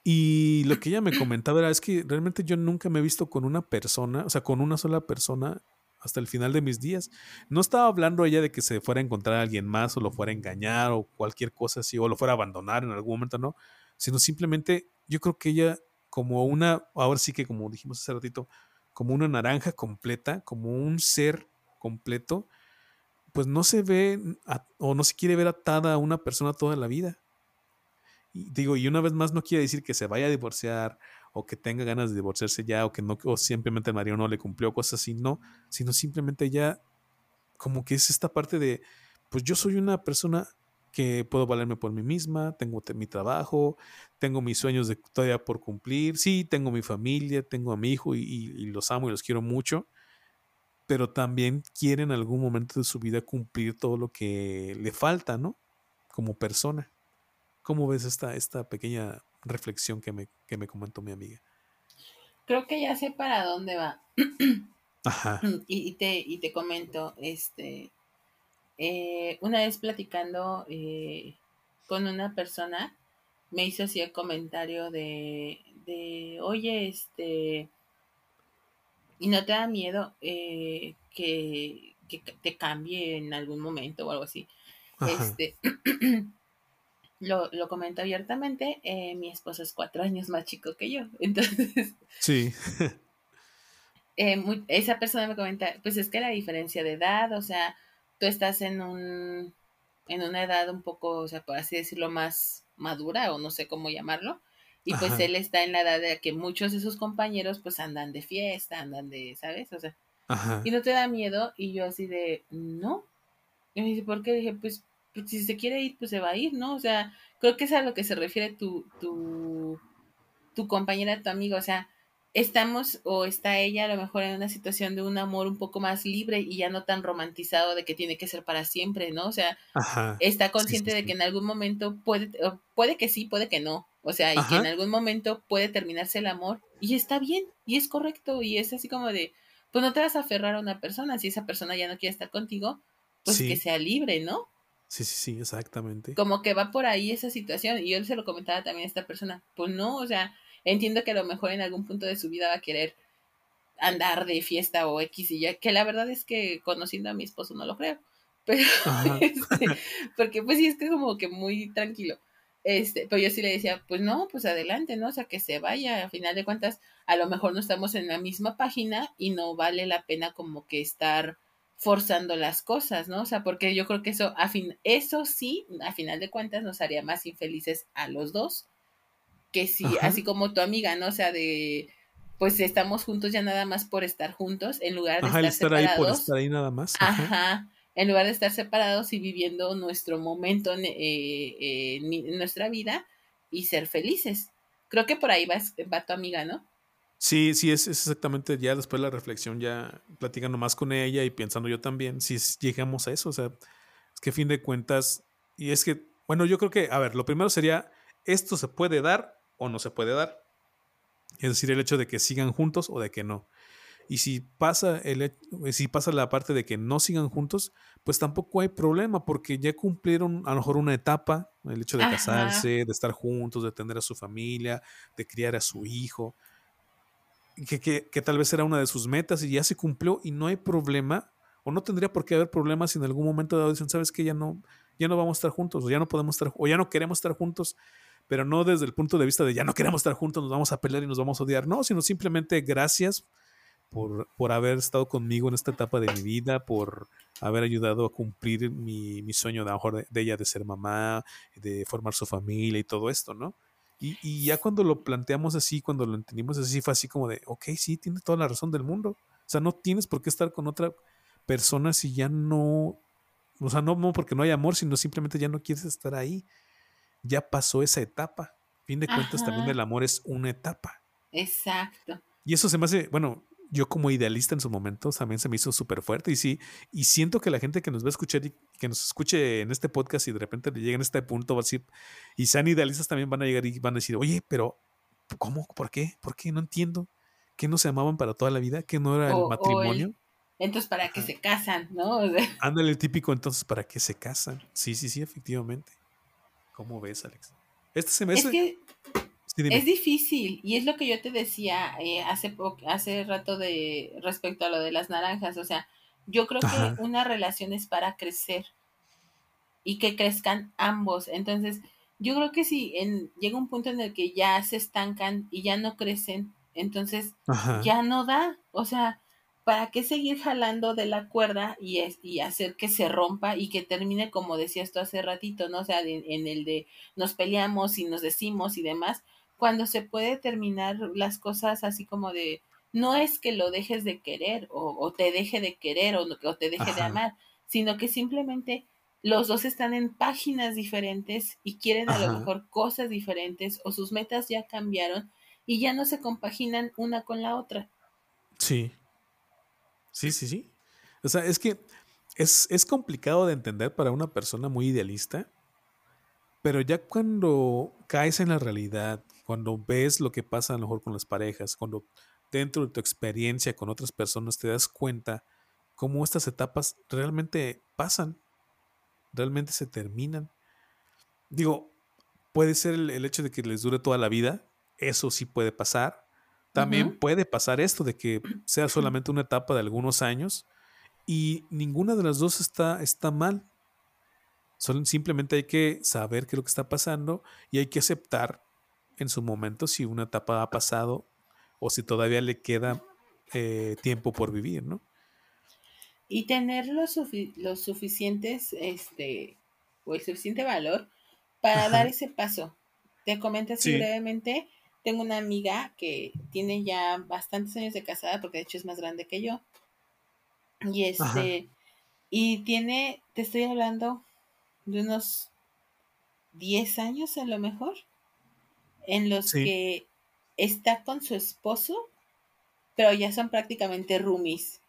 y lo que ella me comentaba era, es que realmente yo nunca me he visto con una persona, o sea, con una sola persona hasta el final de mis días. No estaba hablando ella de que se fuera a encontrar a alguien más o lo fuera a engañar o cualquier cosa así, o lo fuera a abandonar en algún momento, no, sino simplemente yo creo que ella como una, ahora sí que como dijimos hace ratito, como una naranja completa, como un ser completo, pues no se ve o no se quiere ver atada a una persona toda la vida. Y digo, y una vez más no quiere decir que se vaya a divorciar o que tenga ganas de divorciarse ya o que no, o simplemente el marido no le cumplió cosas así, no, sino simplemente ya como que es esta parte de, pues yo soy una persona que puedo valerme por mí misma, tengo mi trabajo, tengo mis sueños de todavía por cumplir, sí, tengo mi familia, tengo a mi hijo y, los amo y los quiero mucho, pero también quiere en algún momento de su vida cumplir todo lo que le falta, ¿no? Como persona. ¿Cómo ves esta, esta pequeña reflexión que me, que me comentó mi amiga? Creo que ya sé para dónde va. Ajá. Y, te, y te comento, este, eh, una vez platicando eh, con una persona, me hizo así el comentario de, de oye, este, ¿y no te da miedo eh, que, te cambie en algún momento o algo así? Este, <clears throat> lo, lo comento abiertamente, mi esposo es cuatro años más chico que yo, <laughs> entonces... Sí. <laughs> esa persona me comenta, pues es que la diferencia de edad, o sea, tú estás en un en una edad un poco, o sea, por así decirlo, más madura o no sé cómo llamarlo. Y pues él está en la edad de que muchos de sus compañeros pues andan de fiesta, andan de, ¿sabes? O sea, y no te da miedo. Y yo así de, no. Y me dice, ¿por qué? Dije, pues, pues, si se quiere ir, pues se va a ir, ¿no? O sea, creo que es a lo que se refiere tu, tu, tu compañera, tu amigo. O sea, estamos o está ella a lo mejor en una situación de un amor un poco más libre y ya no tan romantizado de que tiene que ser para siempre, ¿no? O sea, está consciente de que en algún momento puede, puede que sí, puede que no. O sea, y que en algún momento puede terminarse el amor y está bien y es correcto y es así como de, pues no te vas a aferrar a una persona, si esa persona ya no quiere estar contigo, pues que sea libre, ¿no? Sí, sí, sí, exactamente. Como que va por ahí esa situación y yo se lo comentaba también a esta persona, pues no, o sea, Entiendo que a lo mejor en algún punto de su vida va a querer andar de fiesta o X y ya, que la verdad es que conociendo a mi esposo no lo creo. <laughs> Pero, este, porque pues sí, es que como que muy tranquilo. Este, pero yo sí le decía, pues no, pues adelante, ¿no? O sea, que se vaya. A final de cuentas, a lo mejor no estamos en la misma página y no vale la pena como que estar forzando las cosas, ¿no? O sea, porque yo creo que eso, a fin, eso sí, a final de cuentas, nos haría más infelices a los dos que sí, así como tu amiga, ¿no? O sea, de pues estamos juntos ya nada más por estar juntos, en lugar de estar, separados. ahí por estar ahí nada más. Ajá. En lugar de estar separados y viviendo nuestro momento en, eh, en, nuestra vida y ser felices. Creo que por ahí va, va tu amiga, ¿no? Sí, sí, es, exactamente ya después de la reflexión, ya platicando más con ella y pensando yo también, si llegamos a eso, o sea, es que a fin de cuentas, y es que, bueno, yo creo que, a ver, lo primero sería, esto se puede dar o no se puede dar. Es decir, el hecho de que sigan juntos o de que no. Y si pasa, el, si pasa la parte de que no sigan juntos, pues tampoco hay problema porque ya cumplieron a lo mejor una etapa, el hecho de casarse, de estar juntos, de tener a su familia, de criar a su hijo, que, que, que, tal vez era una de sus metas y ya se cumplió y no hay problema, o no tendría por qué haber problemas si en algún momento dado dicen, sabes que ya no, ya no vamos a estar juntos, o ya no podemos estar, o ya no queremos estar juntos, pero no desde el punto de vista de ya no queremos estar juntos, nos vamos a pelear y nos vamos a odiar, no, sino simplemente gracias por, por haber estado conmigo en esta etapa de mi vida, por haber ayudado a cumplir mi, mi sueño de, mejor de, ella de ser mamá, de formar su familia y todo esto, ¿no? Y, y, ya cuando lo planteamos así, cuando lo entendimos así, fue así como de, ok, sí, tiene toda la razón del mundo. O sea, no tienes por qué estar con otra persona si ya no, o sea, no, no porque no hay amor, sino simplemente ya no quieres estar ahí ya pasó esa etapa. Fin de cuentas, también el amor es una etapa. Exacto. Y eso se me hace, bueno, yo como idealista en su momento también se me hizo súper fuerte y sí, y siento que la gente que nos va a escuchar y que nos escuche en este podcast y de repente le lleguen a este punto va a decir, y sean idealistas también van a llegar y van a decir, oye, pero ¿cómo? ¿Por qué? ¿Por qué? No entiendo. ¿Que no se amaban para toda la vida? ¿Que no era el matrimonio? entonces, ¿para qué se casan? ¿No? <laughs> Ándale, el típico, entonces, ¿para qué se casan? Sí, sí, sí, efectivamente. ¿Cómo ves, Alex? Este se me Es que es difícil y es lo que yo te decía eh, hace hace rato de respecto a lo de las naranjas. O sea, yo creo que una relación es para crecer y que crezcan ambos. Entonces, yo creo que si en, llega un punto en el que ya se estancan y ya no crecen, entonces ya no da. O sea, ¿para qué seguir jalando de la cuerda y, es, y hacer que se rompa y que termine como decías tú hace ratito, ¿no? O sea, en el de nos peleamos y nos decimos y demás, cuando se puede terminar las cosas así como de, no es que lo dejes de querer o, te deje de querer o, o te deje de amar, sino que simplemente los dos están en páginas diferentes y quieren a lo mejor cosas diferentes o sus metas ya cambiaron y ya no se compaginan una con la otra. Sí, Sí, sí, sí. O sea, es que es, es complicado de entender para una persona muy idealista, pero ya cuando caes en la realidad, cuando ves lo que pasa a lo mejor con las parejas, cuando dentro de tu experiencia con otras personas te das cuenta cómo estas etapas realmente pasan, realmente se terminan. Digo, puede ser el, hecho de que les dure toda la vida, eso sí puede pasar, también puede pasar esto de que sea solamente una etapa de algunos años y ninguna de las dos está, está mal. simplemente hay que saber qué es lo que está pasando y hay que aceptar en su momento si una etapa ha pasado o si todavía le queda eh, tiempo por vivir, ¿no? Y tener los, suficientes, este, o el suficiente valor para dar ese paso. Te comento así brevemente tengo una amiga que tiene ya bastantes años de casada, porque de hecho es más grande que yo. Y este, y tiene, te estoy hablando de unos 10 años a lo mejor, en los que está con su esposo pero ya son prácticamente roomies.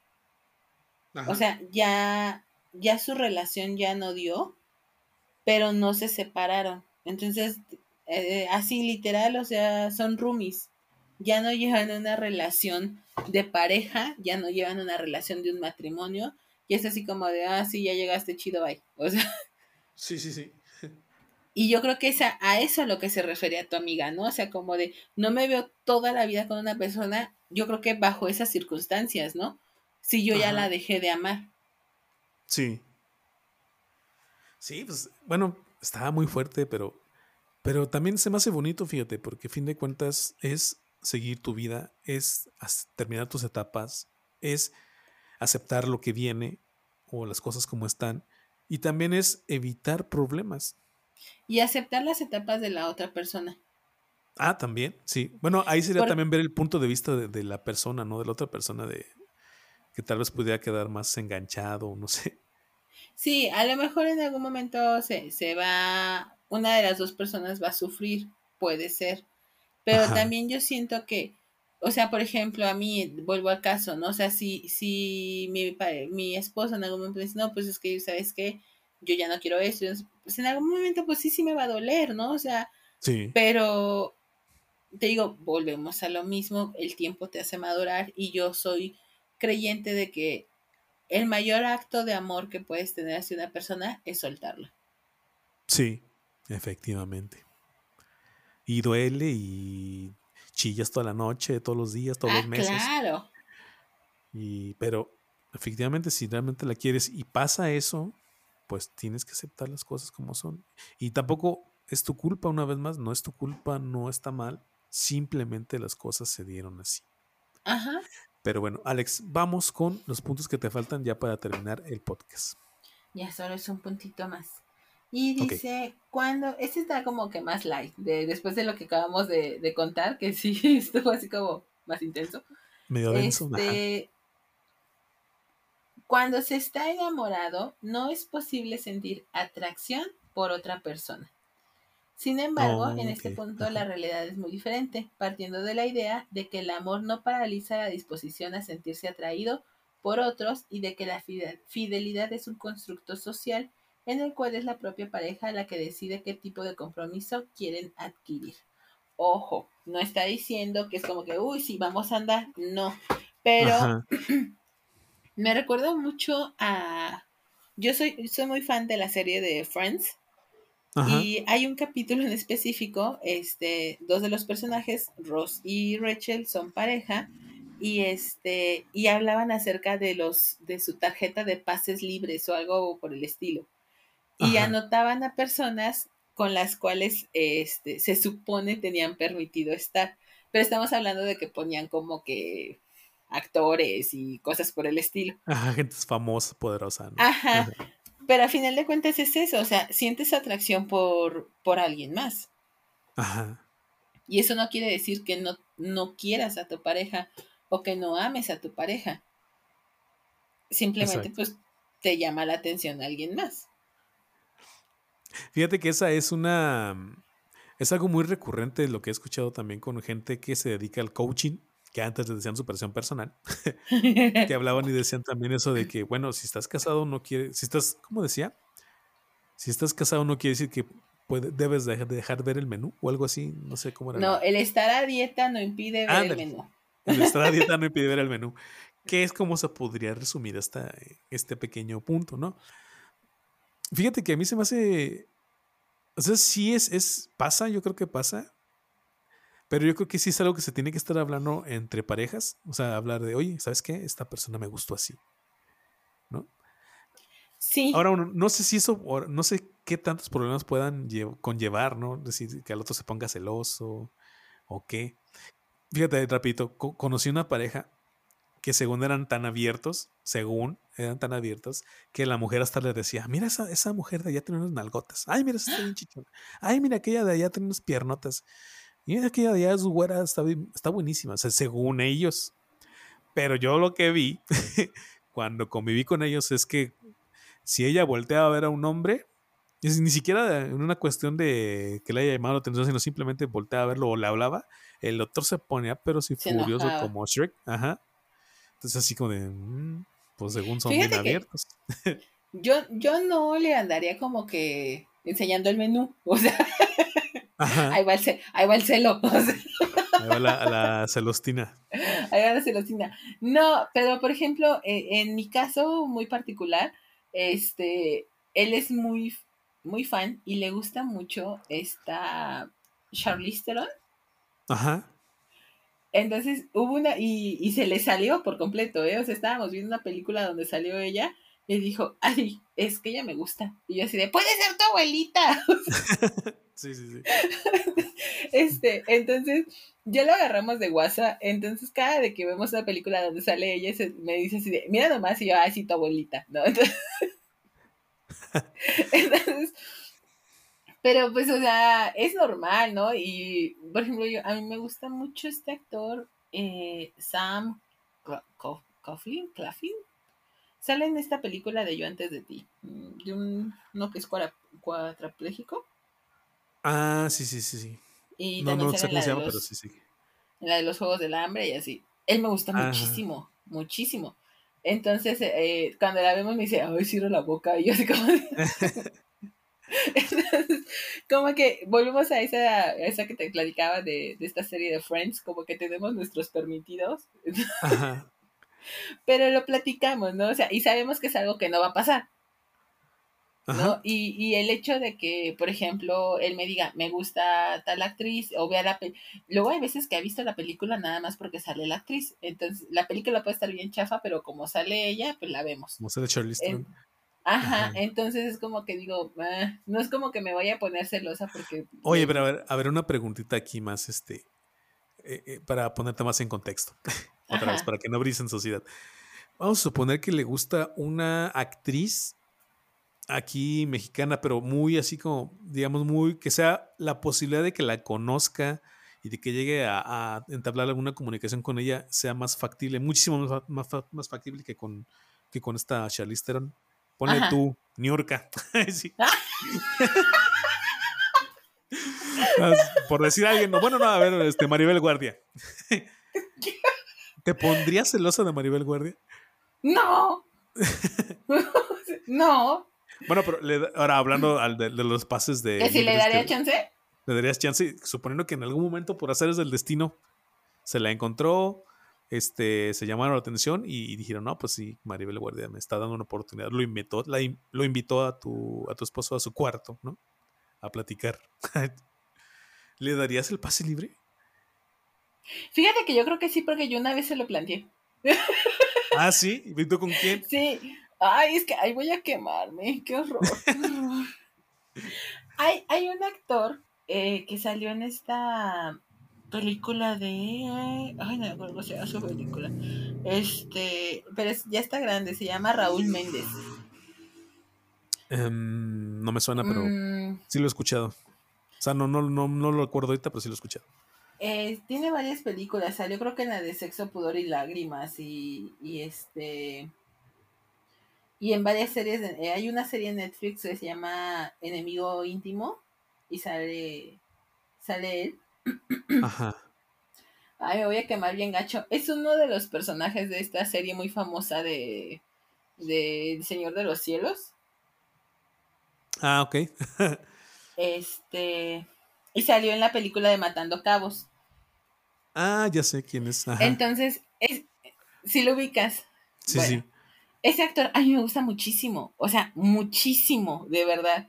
O sea, ya, ya su relación ya no dio, pero no se separaron. Entonces, eh, así literal, o sea, son roomies. Ya no llevan una relación de pareja, ya no llevan una relación de un matrimonio, y es así como de, ah, sí, ya llegaste chido, bye. <laughs> O sea. Sí, sí, sí. Y yo creo que es a, eso a lo que se refería tu amiga, ¿no? O sea, como de, no me veo toda la vida con una persona, yo creo que bajo esas circunstancias, ¿no? Si yo ya la dejé de amar. Sí. Sí, pues, bueno, estaba muy fuerte, pero, pero también se me hace bonito, fíjate, porque a fin de cuentas es seguir tu vida, es terminar tus etapas, es aceptar lo que viene o las cosas como están, y también es evitar problemas. Y aceptar las etapas de la otra persona. Ah, también, sí. Bueno, ahí sería también ver el punto de vista de, de, la persona, ¿no? De la otra persona, de que tal vez pudiera quedar más enganchado, no sé. Sí, a lo mejor en algún momento se, se va, una de las dos personas va a sufrir, puede ser. Pero también yo siento que, o sea, por ejemplo, a mí, vuelvo al caso, ¿no? O sea, si, si mi, mi esposo en algún momento dice, no, pues es que, ¿sabes qué? Yo ya no quiero eso. Pues en algún momento, pues sí, sí me va a doler, ¿no? O sea, sí. pero te digo, volvemos a lo mismo, el tiempo te hace madurar y yo soy creyente de que el mayor acto de amor que puedes tener hacia una persona es soltarla. Sí, efectivamente. Y duele y chillas toda la noche, todos los días, todos los ah, meses. Claro. Y, pero efectivamente, si realmente la quieres y pasa eso, pues tienes que aceptar las cosas como son. Y tampoco es tu culpa, una vez más, no es tu culpa, no está mal, simplemente las cosas se dieron así. Ajá. Pero bueno, Alex, vamos con los puntos que te faltan ya para terminar el podcast. Ya solo es un puntito más. Y dice, cuando, este está como que más light, de, después de lo que acabamos de, contar, que sí <laughs> estuvo así como más intenso. Medio denso. Este, cuando se está enamorado, no es posible sentir atracción por otra persona. Sin embargo, en este punto la realidad es muy diferente, partiendo de la idea de que el amor no paraliza la disposición a sentirse atraído por otros y de que la fidelidad es un constructo social en el cual es la propia pareja la que decide qué tipo de compromiso quieren adquirir. Ojo, no está diciendo que es como que, uy, sí, vamos a andar, no, pero <clears throat> me recuerda mucho a... Yo soy, soy muy fan de la serie de Friends y hay un capítulo en específico, este, dos de los personajes, Ross y Rachel, son pareja y este y hablaban acerca de los de su tarjeta de pases libres o algo por el estilo. Y anotaban a personas con las cuales este se supone tenían permitido estar. Pero estamos hablando de que ponían como que actores y cosas por el estilo. Ajá, gente famosa, poderosa. Ajá. Pero a final de cuentas es eso, o sea, sientes atracción por, por alguien más. Ajá. Y eso no quiere decir que no, no quieras a tu pareja o que no ames a tu pareja. Simplemente pues te llama la atención a alguien más. Fíjate que esa es una... Es algo muy recurrente lo que he escuchado también con gente que se dedica al coaching que antes les decían superación personal, <laughs> que <laughs> hablaban y decían también eso de que, bueno, si estás casado no quiere, si estás, ¿cómo decía? Si estás casado no quiere decir que puede, debes dejar, de dejar ver el menú o algo así, no sé cómo era. No, el estar a dieta no impide ver el menú. El estar a dieta no <laughs> impide ver el menú. Que es como se podría resumir hasta este pequeño punto, ¿no? Fíjate que a mí se me hace. O sea, sí es, es. Pasa, yo creo que pasa. Pero yo creo que sí es algo que se tiene que estar hablando entre parejas. O sea, hablar de, oye, ¿sabes qué? Esta persona me gustó así. ¿No? Sí. Ahora, no sé si eso, no sé qué tantos problemas puedan conllevar, ¿no? Decir, que al otro se ponga celoso o qué. Fíjate, rapidito, conocí una pareja que según eran tan abiertos, según eran tan abiertos, que la mujer hasta le decía, mira esa, esa mujer de allá tiene unas nalgotas. Ay, mira, esa está bien chichona. Ay, mira, aquella de allá tiene unas piernotas. Y aquella de allá su güera está, está buenísima, o sea, según ellos. Pero yo lo que vi <laughs> cuando conviví con ellos es que si ella volteaba a ver a un hombre, ni siquiera en una cuestión de que le haya llamado la atención, sino simplemente volteaba a verlo o le hablaba. El doctor se ponía, pero sí furioso como Shrek. Ajá. Entonces, así como de. Mm, pues según son bien abiertos. <laughs> Yo, yo no le andaría como que enseñando el menú. <laughs> O sea, ahí va, el, ahí va el celo. <laughs> Ahí va la, la, celostina. Ahí va la celostina. No, pero por ejemplo, eh, en mi caso muy particular, este, él es muy, muy fan y le gusta mucho esta Charlize Theron. Ajá. Entonces hubo una, y, y, se le salió por completo, ¿eh? O sea, estábamos viendo una película donde salió ella y dijo, ay, es que ella me gusta. Y yo así de, puede ser tu abuelita. <laughs> <laughs> sí, sí, sí. Este, entonces, ya lo agarramos de WhatsApp. Entonces, cada vez que vemos una película donde sale ella, me dice así de, mira nomás, y yo, ay, sí, tu abuelita, ¿no? <laughs> Entonces, pero pues, o sea, es normal, ¿no? Y, por ejemplo, yo, a mí me gusta mucho este actor, eh, Sam Coughlin, Claflin, Sale en esta película de Yo antes de ti, mm, de un, uno que es cuadrapléjico. Ah, sí, sí, sí, sí. Y no, no sé cómo se llama, pero sí, sí. En la de los Juegos del Hambre y así. Él me gusta muchísimo, muchísimo. Entonces, eh, cuando la vemos me dice, ay, cierro la boca. Y yo así como... <laughs> <laughs> Entonces, como que volvemos a esa, esa que te platicaba de, de, esta serie de Friends, como que tenemos nuestros permitidos. Ajá <laughs> pero lo platicamos, ¿no? O sea, y sabemos que es algo que no va a pasar. ¿no? Y, y, el hecho de que, por ejemplo, él me diga, me gusta tal actriz, o vea la película. Luego hay veces que ha visto la película nada más porque sale la actriz. Entonces, la película puede estar bien chafa, pero como sale ella, pues la vemos. Como sale Charlie Ajá, entonces es como que digo, ah, no es como que me vaya a poner celosa porque... Oye, pero a ver, a ver una preguntita aquí más, este, eh, eh, para ponerte más en contexto. <laughs> otra vez, para que no brisen en sociedad. Vamos a suponer que le gusta una actriz aquí mexicana, pero muy así como, digamos, muy, que sea la posibilidad de que la conozca y de que llegue a, entablar alguna comunicación con ella sea más factible, muchísimo más, más, factible que con, que con esta Charlize Theron. Ponle tú, Niurka. <laughs> <laughs> Por decir a alguien, bueno, no, a ver, este, Maribel Guardia. <laughs> ¿Te pondrías celosa de Maribel Guardia? No. no. Bueno, pero ahora hablando de, los pases de. ¿Que si le daría chance? Le darías chance, suponiendo que en algún momento, por hacer del destino, se la encontró, este, se llamaron la atención y, dijeron, no, pues sí, Maribel Guardia me está dando una oportunidad. Lo invitó, lo invitó a tu, a tu esposo a su cuarto, ¿no? A platicar. <laughs> ¿Le darías el pase libre? Fíjate que yo creo que sí, porque yo una vez se lo planteé. ¿Ah, sí? ¿Y tú con quién? Sí. Ay, es que ahí voy a quemarme. Qué horror. <laughs> hay, hay un actor eh, que salió en esta película de. Ay, no me acuerdo cómo se llama su película. Este. Pero ya está grande, se llama Raúl Méndez. Em, no me suena, pero mm. sí lo he escuchado. O sea, no, no, no, no lo recuerdo ahorita, pero sí lo he escuchado. Eh, tiene varias películas, salió creo que en la de Sexo, Pudor y Lágrimas y, y este... Y en varias series, eh, hay una serie en Netflix que se llama Enemigo Íntimo y sale, sale él. Ajá. Ay, me voy a quemar bien gacho. Es uno de los personajes de esta serie muy famosa de, de El Señor de los Cielos. Ah, ok. <laughs> este, y salió en la película de Matando Cabos. Ah, ya sé quién es. Entonces, si lo ubicas. Sí, sí. Ese actor a mí me gusta muchísimo. O sea, muchísimo, de verdad.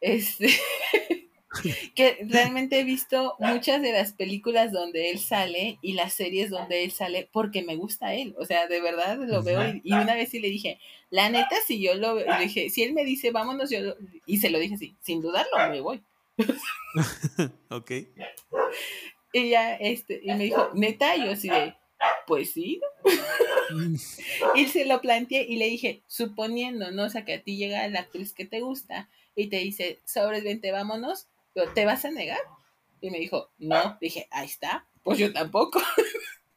Este. <laughs> <laughs> que realmente he visto muchas de las películas donde él sale y las series donde él sale porque me gusta él. O sea, de verdad lo veo y, una vez sí le dije, la neta, si yo lo le dije, si él me dice, vámonos, yo y se lo dije así, sin dudarlo, me voy. <laughs> ok. Y ya, este, y me dijo, neta, yo así de, pues sí. <laughs> y se lo planteé y le dije, suponiendo, ¿no? O sea, que a ti llega la actriz que te gusta y te dice, sobres, vente, vámonos, ¿te vas a negar? Y me dijo, no. Dije, ahí está, pues yo tampoco.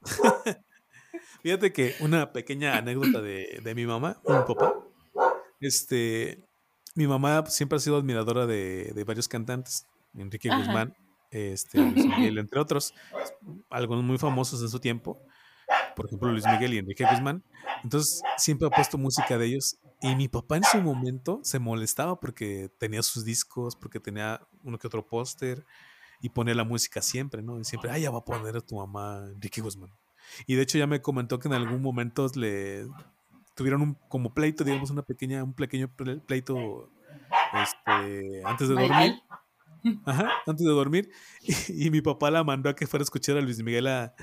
<laughs> Fíjate que una pequeña anécdota de, de mi mamá, un papá, este, mi mamá siempre ha sido admiradora de, de varios cantantes, Enrique Guzmán, este, Luis <laughs> Miguel, entre otros, algunos muy famosos en su tiempo, por ejemplo Luis Miguel y Enrique Guzmán. Entonces siempre ha puesto música de ellos y mi papá en su momento se molestaba porque tenía sus discos, porque tenía uno que otro póster y ponía la música siempre, ¿no? Y siempre, ah, ya va a poner a tu mamá Enrique Guzmán. Y de hecho ya me comentó que en algún momento le tuvieron un como pleito, digamos, una pequeña, un pequeño pleito este, antes de dormir. Ajá, antes de dormir. <laughs> Y, mi papá la mandó a que fuera a escuchar a Luis Miguel a,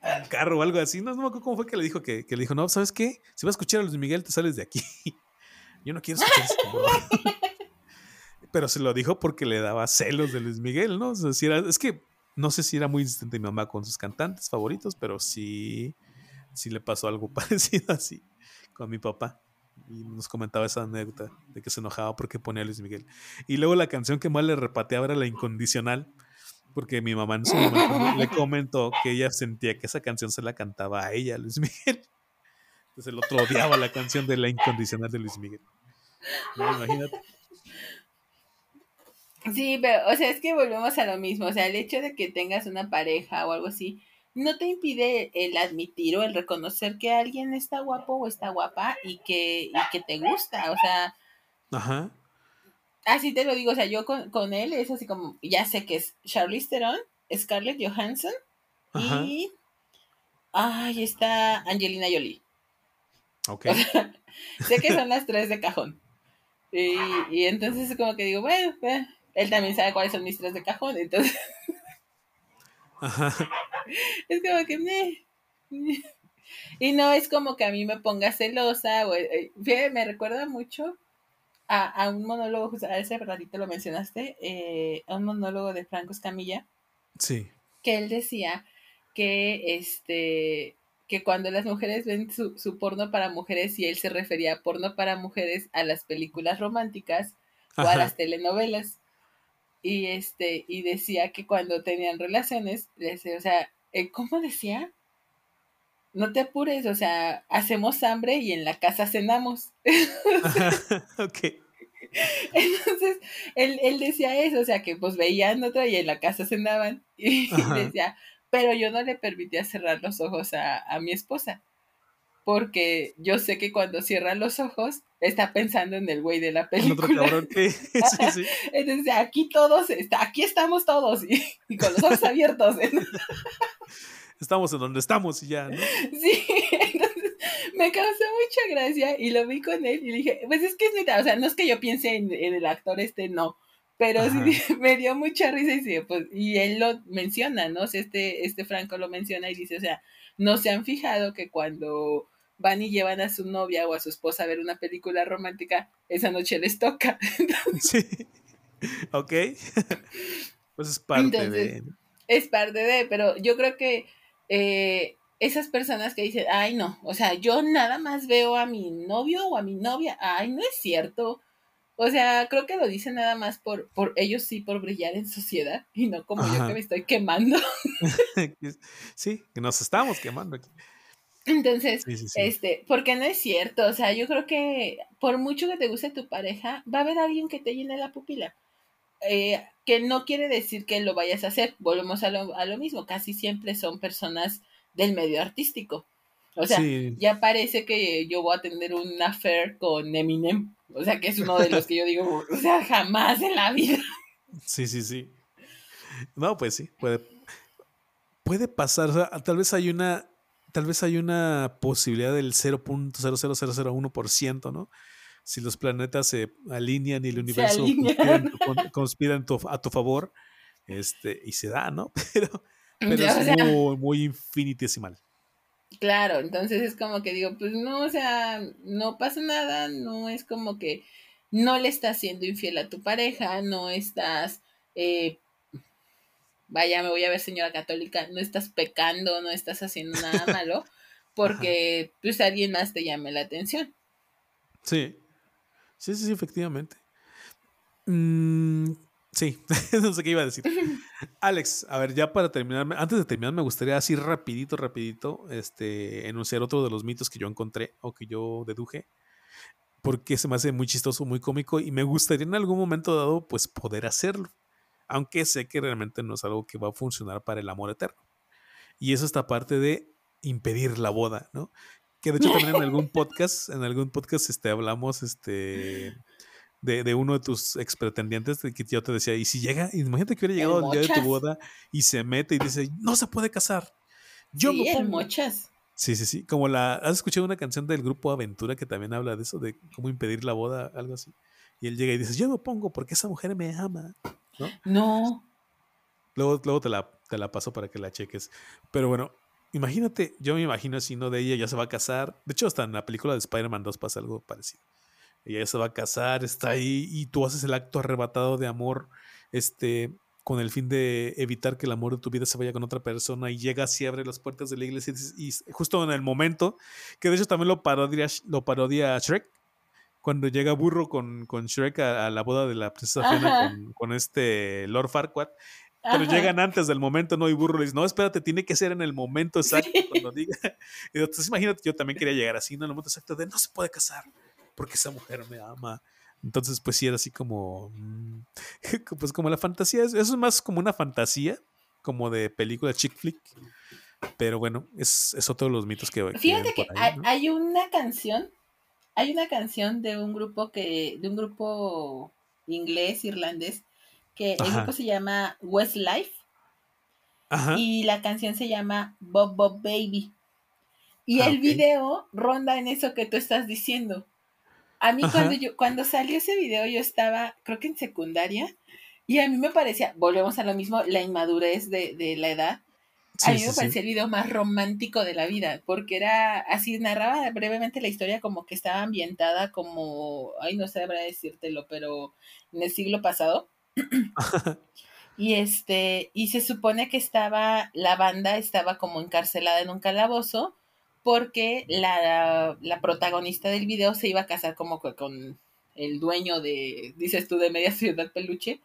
al carro o algo así. No, no me acuerdo cómo fue que le dijo que, que, le dijo, no, ¿sabes qué? Si vas a escuchar a Luis Miguel, te sales de aquí. <laughs> Yo no quiero escuchar. <laughs> Pero se lo dijo porque le daba celos de Luis Miguel, ¿no? O sea, es que no sé si era muy insistente mi mamá con sus cantantes favoritos, pero sí, sí le pasó algo <laughs> parecido así con mi papá. Y nos comentaba esa anécdota de que se enojaba porque ponía a Luis Miguel. Y luego la canción que más le repateaba era la incondicional, porque mi mamá en su momento le comentó que ella sentía que esa canción se la cantaba a ella, Luis Miguel. Entonces el otro odiaba la canción de la incondicional de Luis Miguel. imagínate. Sí, pero, o sea, es que volvemos a lo mismo. O sea, el hecho de que tengas una pareja o algo así, no te impide el admitir o el reconocer que alguien está guapo o está guapa y que, y que te gusta. O sea. Ajá. Así te lo digo, o sea, yo con, con él es así como, ya sé que es Charlize Theron, Scarlett Johansson y. Ay, está Angelina Jolie. Ok. <laughs> sé que son las tres de cajón. Y, y entonces como que digo, bueno, bueno él también sabe cuáles son mis tres de cajón, entonces. <laughs> Es como que me. Y no es como que a mí me ponga celosa. O, eh, me recuerda mucho a, un monólogo, a ese ratito lo mencionaste, eh, a un monólogo de Franco Escamilla. Sí. Que él decía que este que cuando las mujeres ven su, su porno para mujeres y él se refería a porno para mujeres a las películas románticas o a las telenovelas y este y decía que cuando tenían relaciones, o sea, eh, ¿cómo decía? No te apures, o sea, hacemos hambre y en la casa cenamos. <laughs> <laughs> ok. Entonces, él, él, decía eso, o sea, que pues veían otra y en la casa cenaban. <laughs> Y decía, pero yo no le permitía cerrar los ojos a, a mi esposa porque yo sé que cuando cierra los ojos está pensando en el güey de la película. Otro cabrón, sí, sí. Entonces, aquí todos, está, aquí estamos todos y, con los ojos abiertos. Estamos en donde estamos y ya, ¿no? <laughs> Sí, entonces me causó mucha gracia y lo vi con él y dije, pues es que es neta, o sea, no es que yo piense en, el actor este, no, pero sí, <laughs> me dio mucha risa y, sí, pues, y él lo menciona, ¿no? O sea, este, este Franco lo menciona y dice, o sea, no se han fijado que cuando van y llevan a su novia o a su esposa a ver una película romántica, esa noche les toca. <laughs> sí. Ok. pues es parte de. Es parte de, pero yo creo que eh, esas personas que dicen, ay no, o sea, yo nada más veo a mi novio o a mi novia, ay, no es cierto. O sea, creo que lo dicen nada más por, por ellos sí, por brillar en sociedad y no como yo que me estoy quemando. <laughs> sí, que nos estamos quemando aquí. Entonces, este, porque no es cierto, o sea, yo creo que por mucho que te guste tu pareja, va a haber alguien que te llene la pupila. Eh, que no quiere decir que lo vayas a hacer, volvemos a lo, a lo mismo, casi siempre son personas del medio artístico. O sea, ya parece que yo voy a tener un affair con Eminem, o sea, que es uno de los que yo digo, o sea, jamás en la vida. Sí, sí, sí. No, pues sí, puede, puede pasar, o sea, tal vez hay una tal vez hay una posibilidad del 0.00001%, ¿no? Si los planetas se alinean y el universo conspira, <laughs> a tu favor, este, y se da, ¿no? <laughs> Pero, pero es muy, muy infinitesimal. Claro, entonces es como que digo, pues no, o sea, no pasa nada, no es como que no le estás siendo infiel a tu pareja, no estás eh, vaya, me voy a ver señora católica, no estás pecando, no estás haciendo nada <laughs> malo, porque pues alguien más te llame la atención. Sí, sí, sí, efectivamente. Mm, sí, <laughs> no sé qué iba a decir. <laughs> Alex, a ver, ya para terminar, antes de terminar, me gustaría así rapidito, rapidito, este, enunciar otro de los mitos que yo encontré o que yo deduje. porque se me hace muy chistoso, muy cómico y me gustaría en algún momento dado pues poder hacerlo, aunque sé que realmente no es algo que va a funcionar para el amor eterno. Y eso está parte de impedir la boda, ¿no? Que de hecho también en algún podcast, en algún podcast este, hablamos este, de, uno de tus ex pretendientes que yo te decía, y si llega, imagínate que hubiera llegado el, día de tu boda y se mete y dice, no se puede casar. Yo sí, el mochas. Sí, sí, sí. Como la. ¿Has escuchado una canción del grupo Aventura que también habla de eso, de cómo impedir la boda, algo así? Y él llega y dice, yo me pongo porque esa mujer me ama. ¿No? No. Luego, luego te, la, te la paso para que la cheques. Pero bueno, imagínate, yo me imagino así, ¿no? De ella ya se va a casar. De hecho, hasta en la película de Spider-Man 2 pasa algo parecido. Ella ya se va a casar, está ahí y tú haces el acto arrebatado de amor, este, con el fin de evitar que el amor de tu vida se vaya con otra persona y llegas y abre las puertas de la iglesia y, justo en el momento, que de hecho también lo parodia, lo parodia Shrek, cuando llega Burro con, con Shrek a, la boda de la princesa Fiona con, este Lord Farquaad, pero llegan antes del momento, ¿no? Y Burro le dice, no, espérate, tiene que ser en el momento exacto cuando diga. entonces imagínate, yo también quería llegar así, ¿no? En el momento exacto de no se puede casar porque esa mujer me ama. Entonces, pues sí, era así como. Mm, <laughs> pues como la fantasía. Eso es más como una fantasía, como de película chick flick. Pero bueno, es, es otro de los mitos que. Fíjate que, hay, una canción. Hay una canción de un grupo que. de un grupo inglés, irlandés, que el grupo se llama Westlife. Ajá. Y la canción se llama Bob Bob Baby. Y ah, el video ronda en eso que tú estás diciendo. A mí cuando yo, cuando salió ese video yo estaba, creo que en secundaria, y a mí me parecía, volvemos a lo mismo, la inmadurez de, la edad. a mí me parecía el video más romántico de la vida, porque era así, narraba brevemente la historia como que estaba ambientada como, ay, no sé sabrá decírtelo, pero en el siglo pasado. <laughs> y este, y se supone que estaba, la banda estaba como encarcelada en un calabozo porque la, protagonista del video se iba a casar como con el dueño de, dices tú, de Media <laughs> Ciudad Peluche,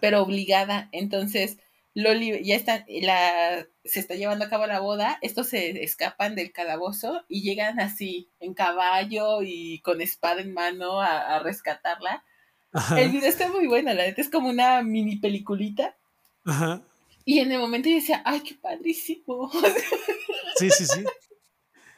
pero obligada. Entonces, Loli ya está, la, se está llevando a cabo la boda, estos se escapan del calabozo y llegan así en caballo y con espada en mano a, rescatarla. El video está muy bueno, la neta es como una mini peliculita. Y en el momento yo decía, ay, qué padrísimo. <laughs> Sí, sí, sí.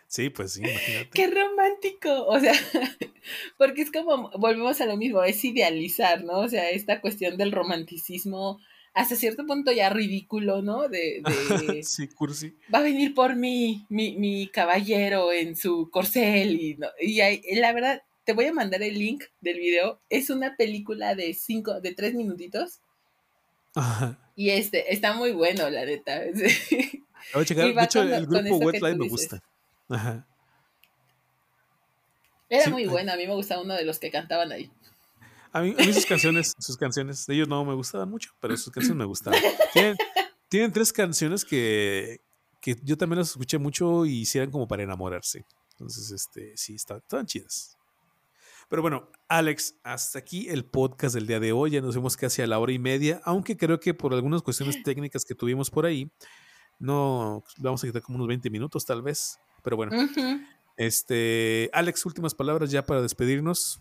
Sí, pues sí, imagínate. Qué romántico. O sea, <laughs> porque es como, volvemos a lo mismo, es idealizar, ¿no? O sea, esta cuestión del romanticismo hasta cierto punto ya ridículo, ¿no? De, de <laughs> sí, cursi. Va a venir por mí mi, mi caballero en su corcel y, y la verdad, te voy a mandar el link del video. Es una película de cinco, de tres minutitos. Ajá. Y este, está muy bueno, la neta. <laughs> Voy a checar. De hecho, el grupo Wetline me gusta. Ajá. Era muy buena, a mí me gustaba uno de los que cantaban ahí. A mí, sus canciones, sus canciones, de ellos no me gustaban mucho, pero sus canciones me gustaban. Tienen, tres canciones que, que, yo también las escuché mucho y hicieran como para enamorarse. Entonces, este, sí, estaban, estaban chidas. Pero bueno, Alex, hasta aquí el podcast del día de hoy. Ya nos vemos casi a la hora y media, aunque creo que por algunas cuestiones <laughs> técnicas que tuvimos por ahí, no vamos a quitar como unos 20 minutos tal vez. Pero bueno. Este, Alex, últimas palabras ya para despedirnos.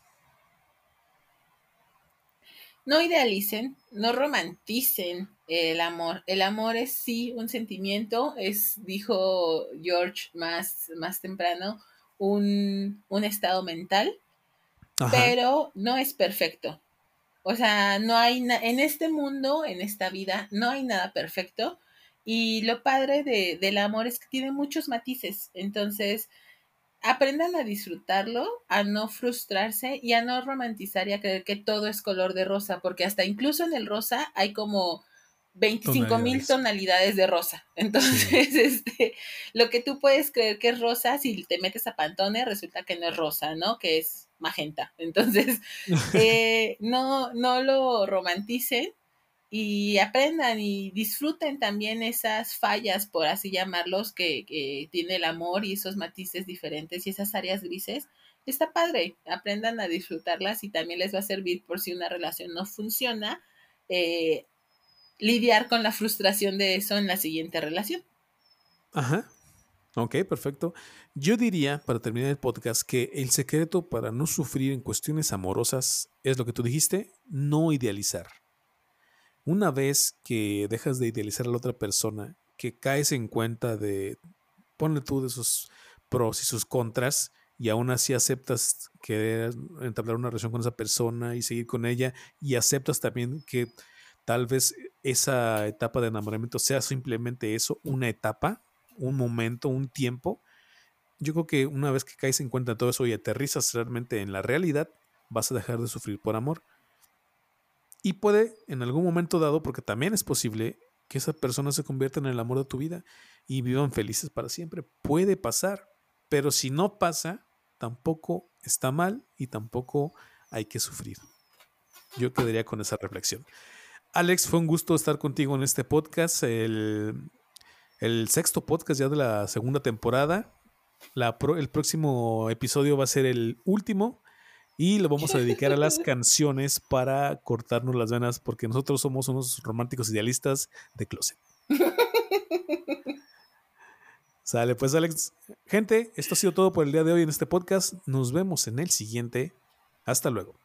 No idealicen, no romanticen el amor. El amor es sí un sentimiento, es, dijo George más, más temprano, un, estado mental, pero no es perfecto. O sea, no hay en este mundo, en esta vida, no hay nada perfecto. Y lo padre de, del amor es que tiene muchos matices. Entonces, aprendan a disfrutarlo, a no frustrarse y a no romantizar y a creer que todo es color de rosa, porque hasta incluso en el rosa hay como 25 mil tonalidades de rosa. <laughs> Entonces, este, lo que tú puedes creer que es rosa, si te metes a Pantone, resulta que no es rosa, ¿no? Que es magenta. Entonces, <laughs> eh, no, no lo romanticen y aprendan y disfruten también esas fallas, por así llamarlos, que, tiene el amor y esos matices diferentes y esas áreas grises. Está padre, aprendan a disfrutarlas y también les va a servir por si una relación no funciona, eh, lidiar con la frustración de eso en la siguiente relación. Ajá. Ok, perfecto. Yo diría, para terminar el podcast, que el secreto para no sufrir en cuestiones amorosas es lo que tú dijiste, no idealizar. Una vez que dejas de idealizar a la otra persona, que caes en cuenta de, ponle tú de sus pros y sus contras, y aún así aceptas querer entablar una relación con esa persona y seguir con ella, y aceptas también que tal vez esa etapa de enamoramiento sea simplemente eso, una etapa, un momento, un tiempo, yo creo que una vez que caes en cuenta de todo eso y aterrizas realmente en la realidad, vas a dejar de sufrir por amor. Y puede, en algún momento dado, porque también es posible, que esa persona se convierta en el amor de tu vida y vivan felices para siempre. Puede pasar, pero si no pasa, tampoco está mal y tampoco hay que sufrir. Yo quedaría con esa reflexión. Alex, fue un gusto estar contigo en este podcast, el el sexto podcast ya de la segunda temporada. el próximo episodio va a ser el último y lo vamos a dedicar a las <laughs> canciones para cortarnos las venas porque nosotros somos unos románticos idealistas de closet. <laughs> Sale, pues Alex. Gente, esto ha sido todo por el día de hoy en este podcast. Nos vemos en el siguiente. Hasta luego.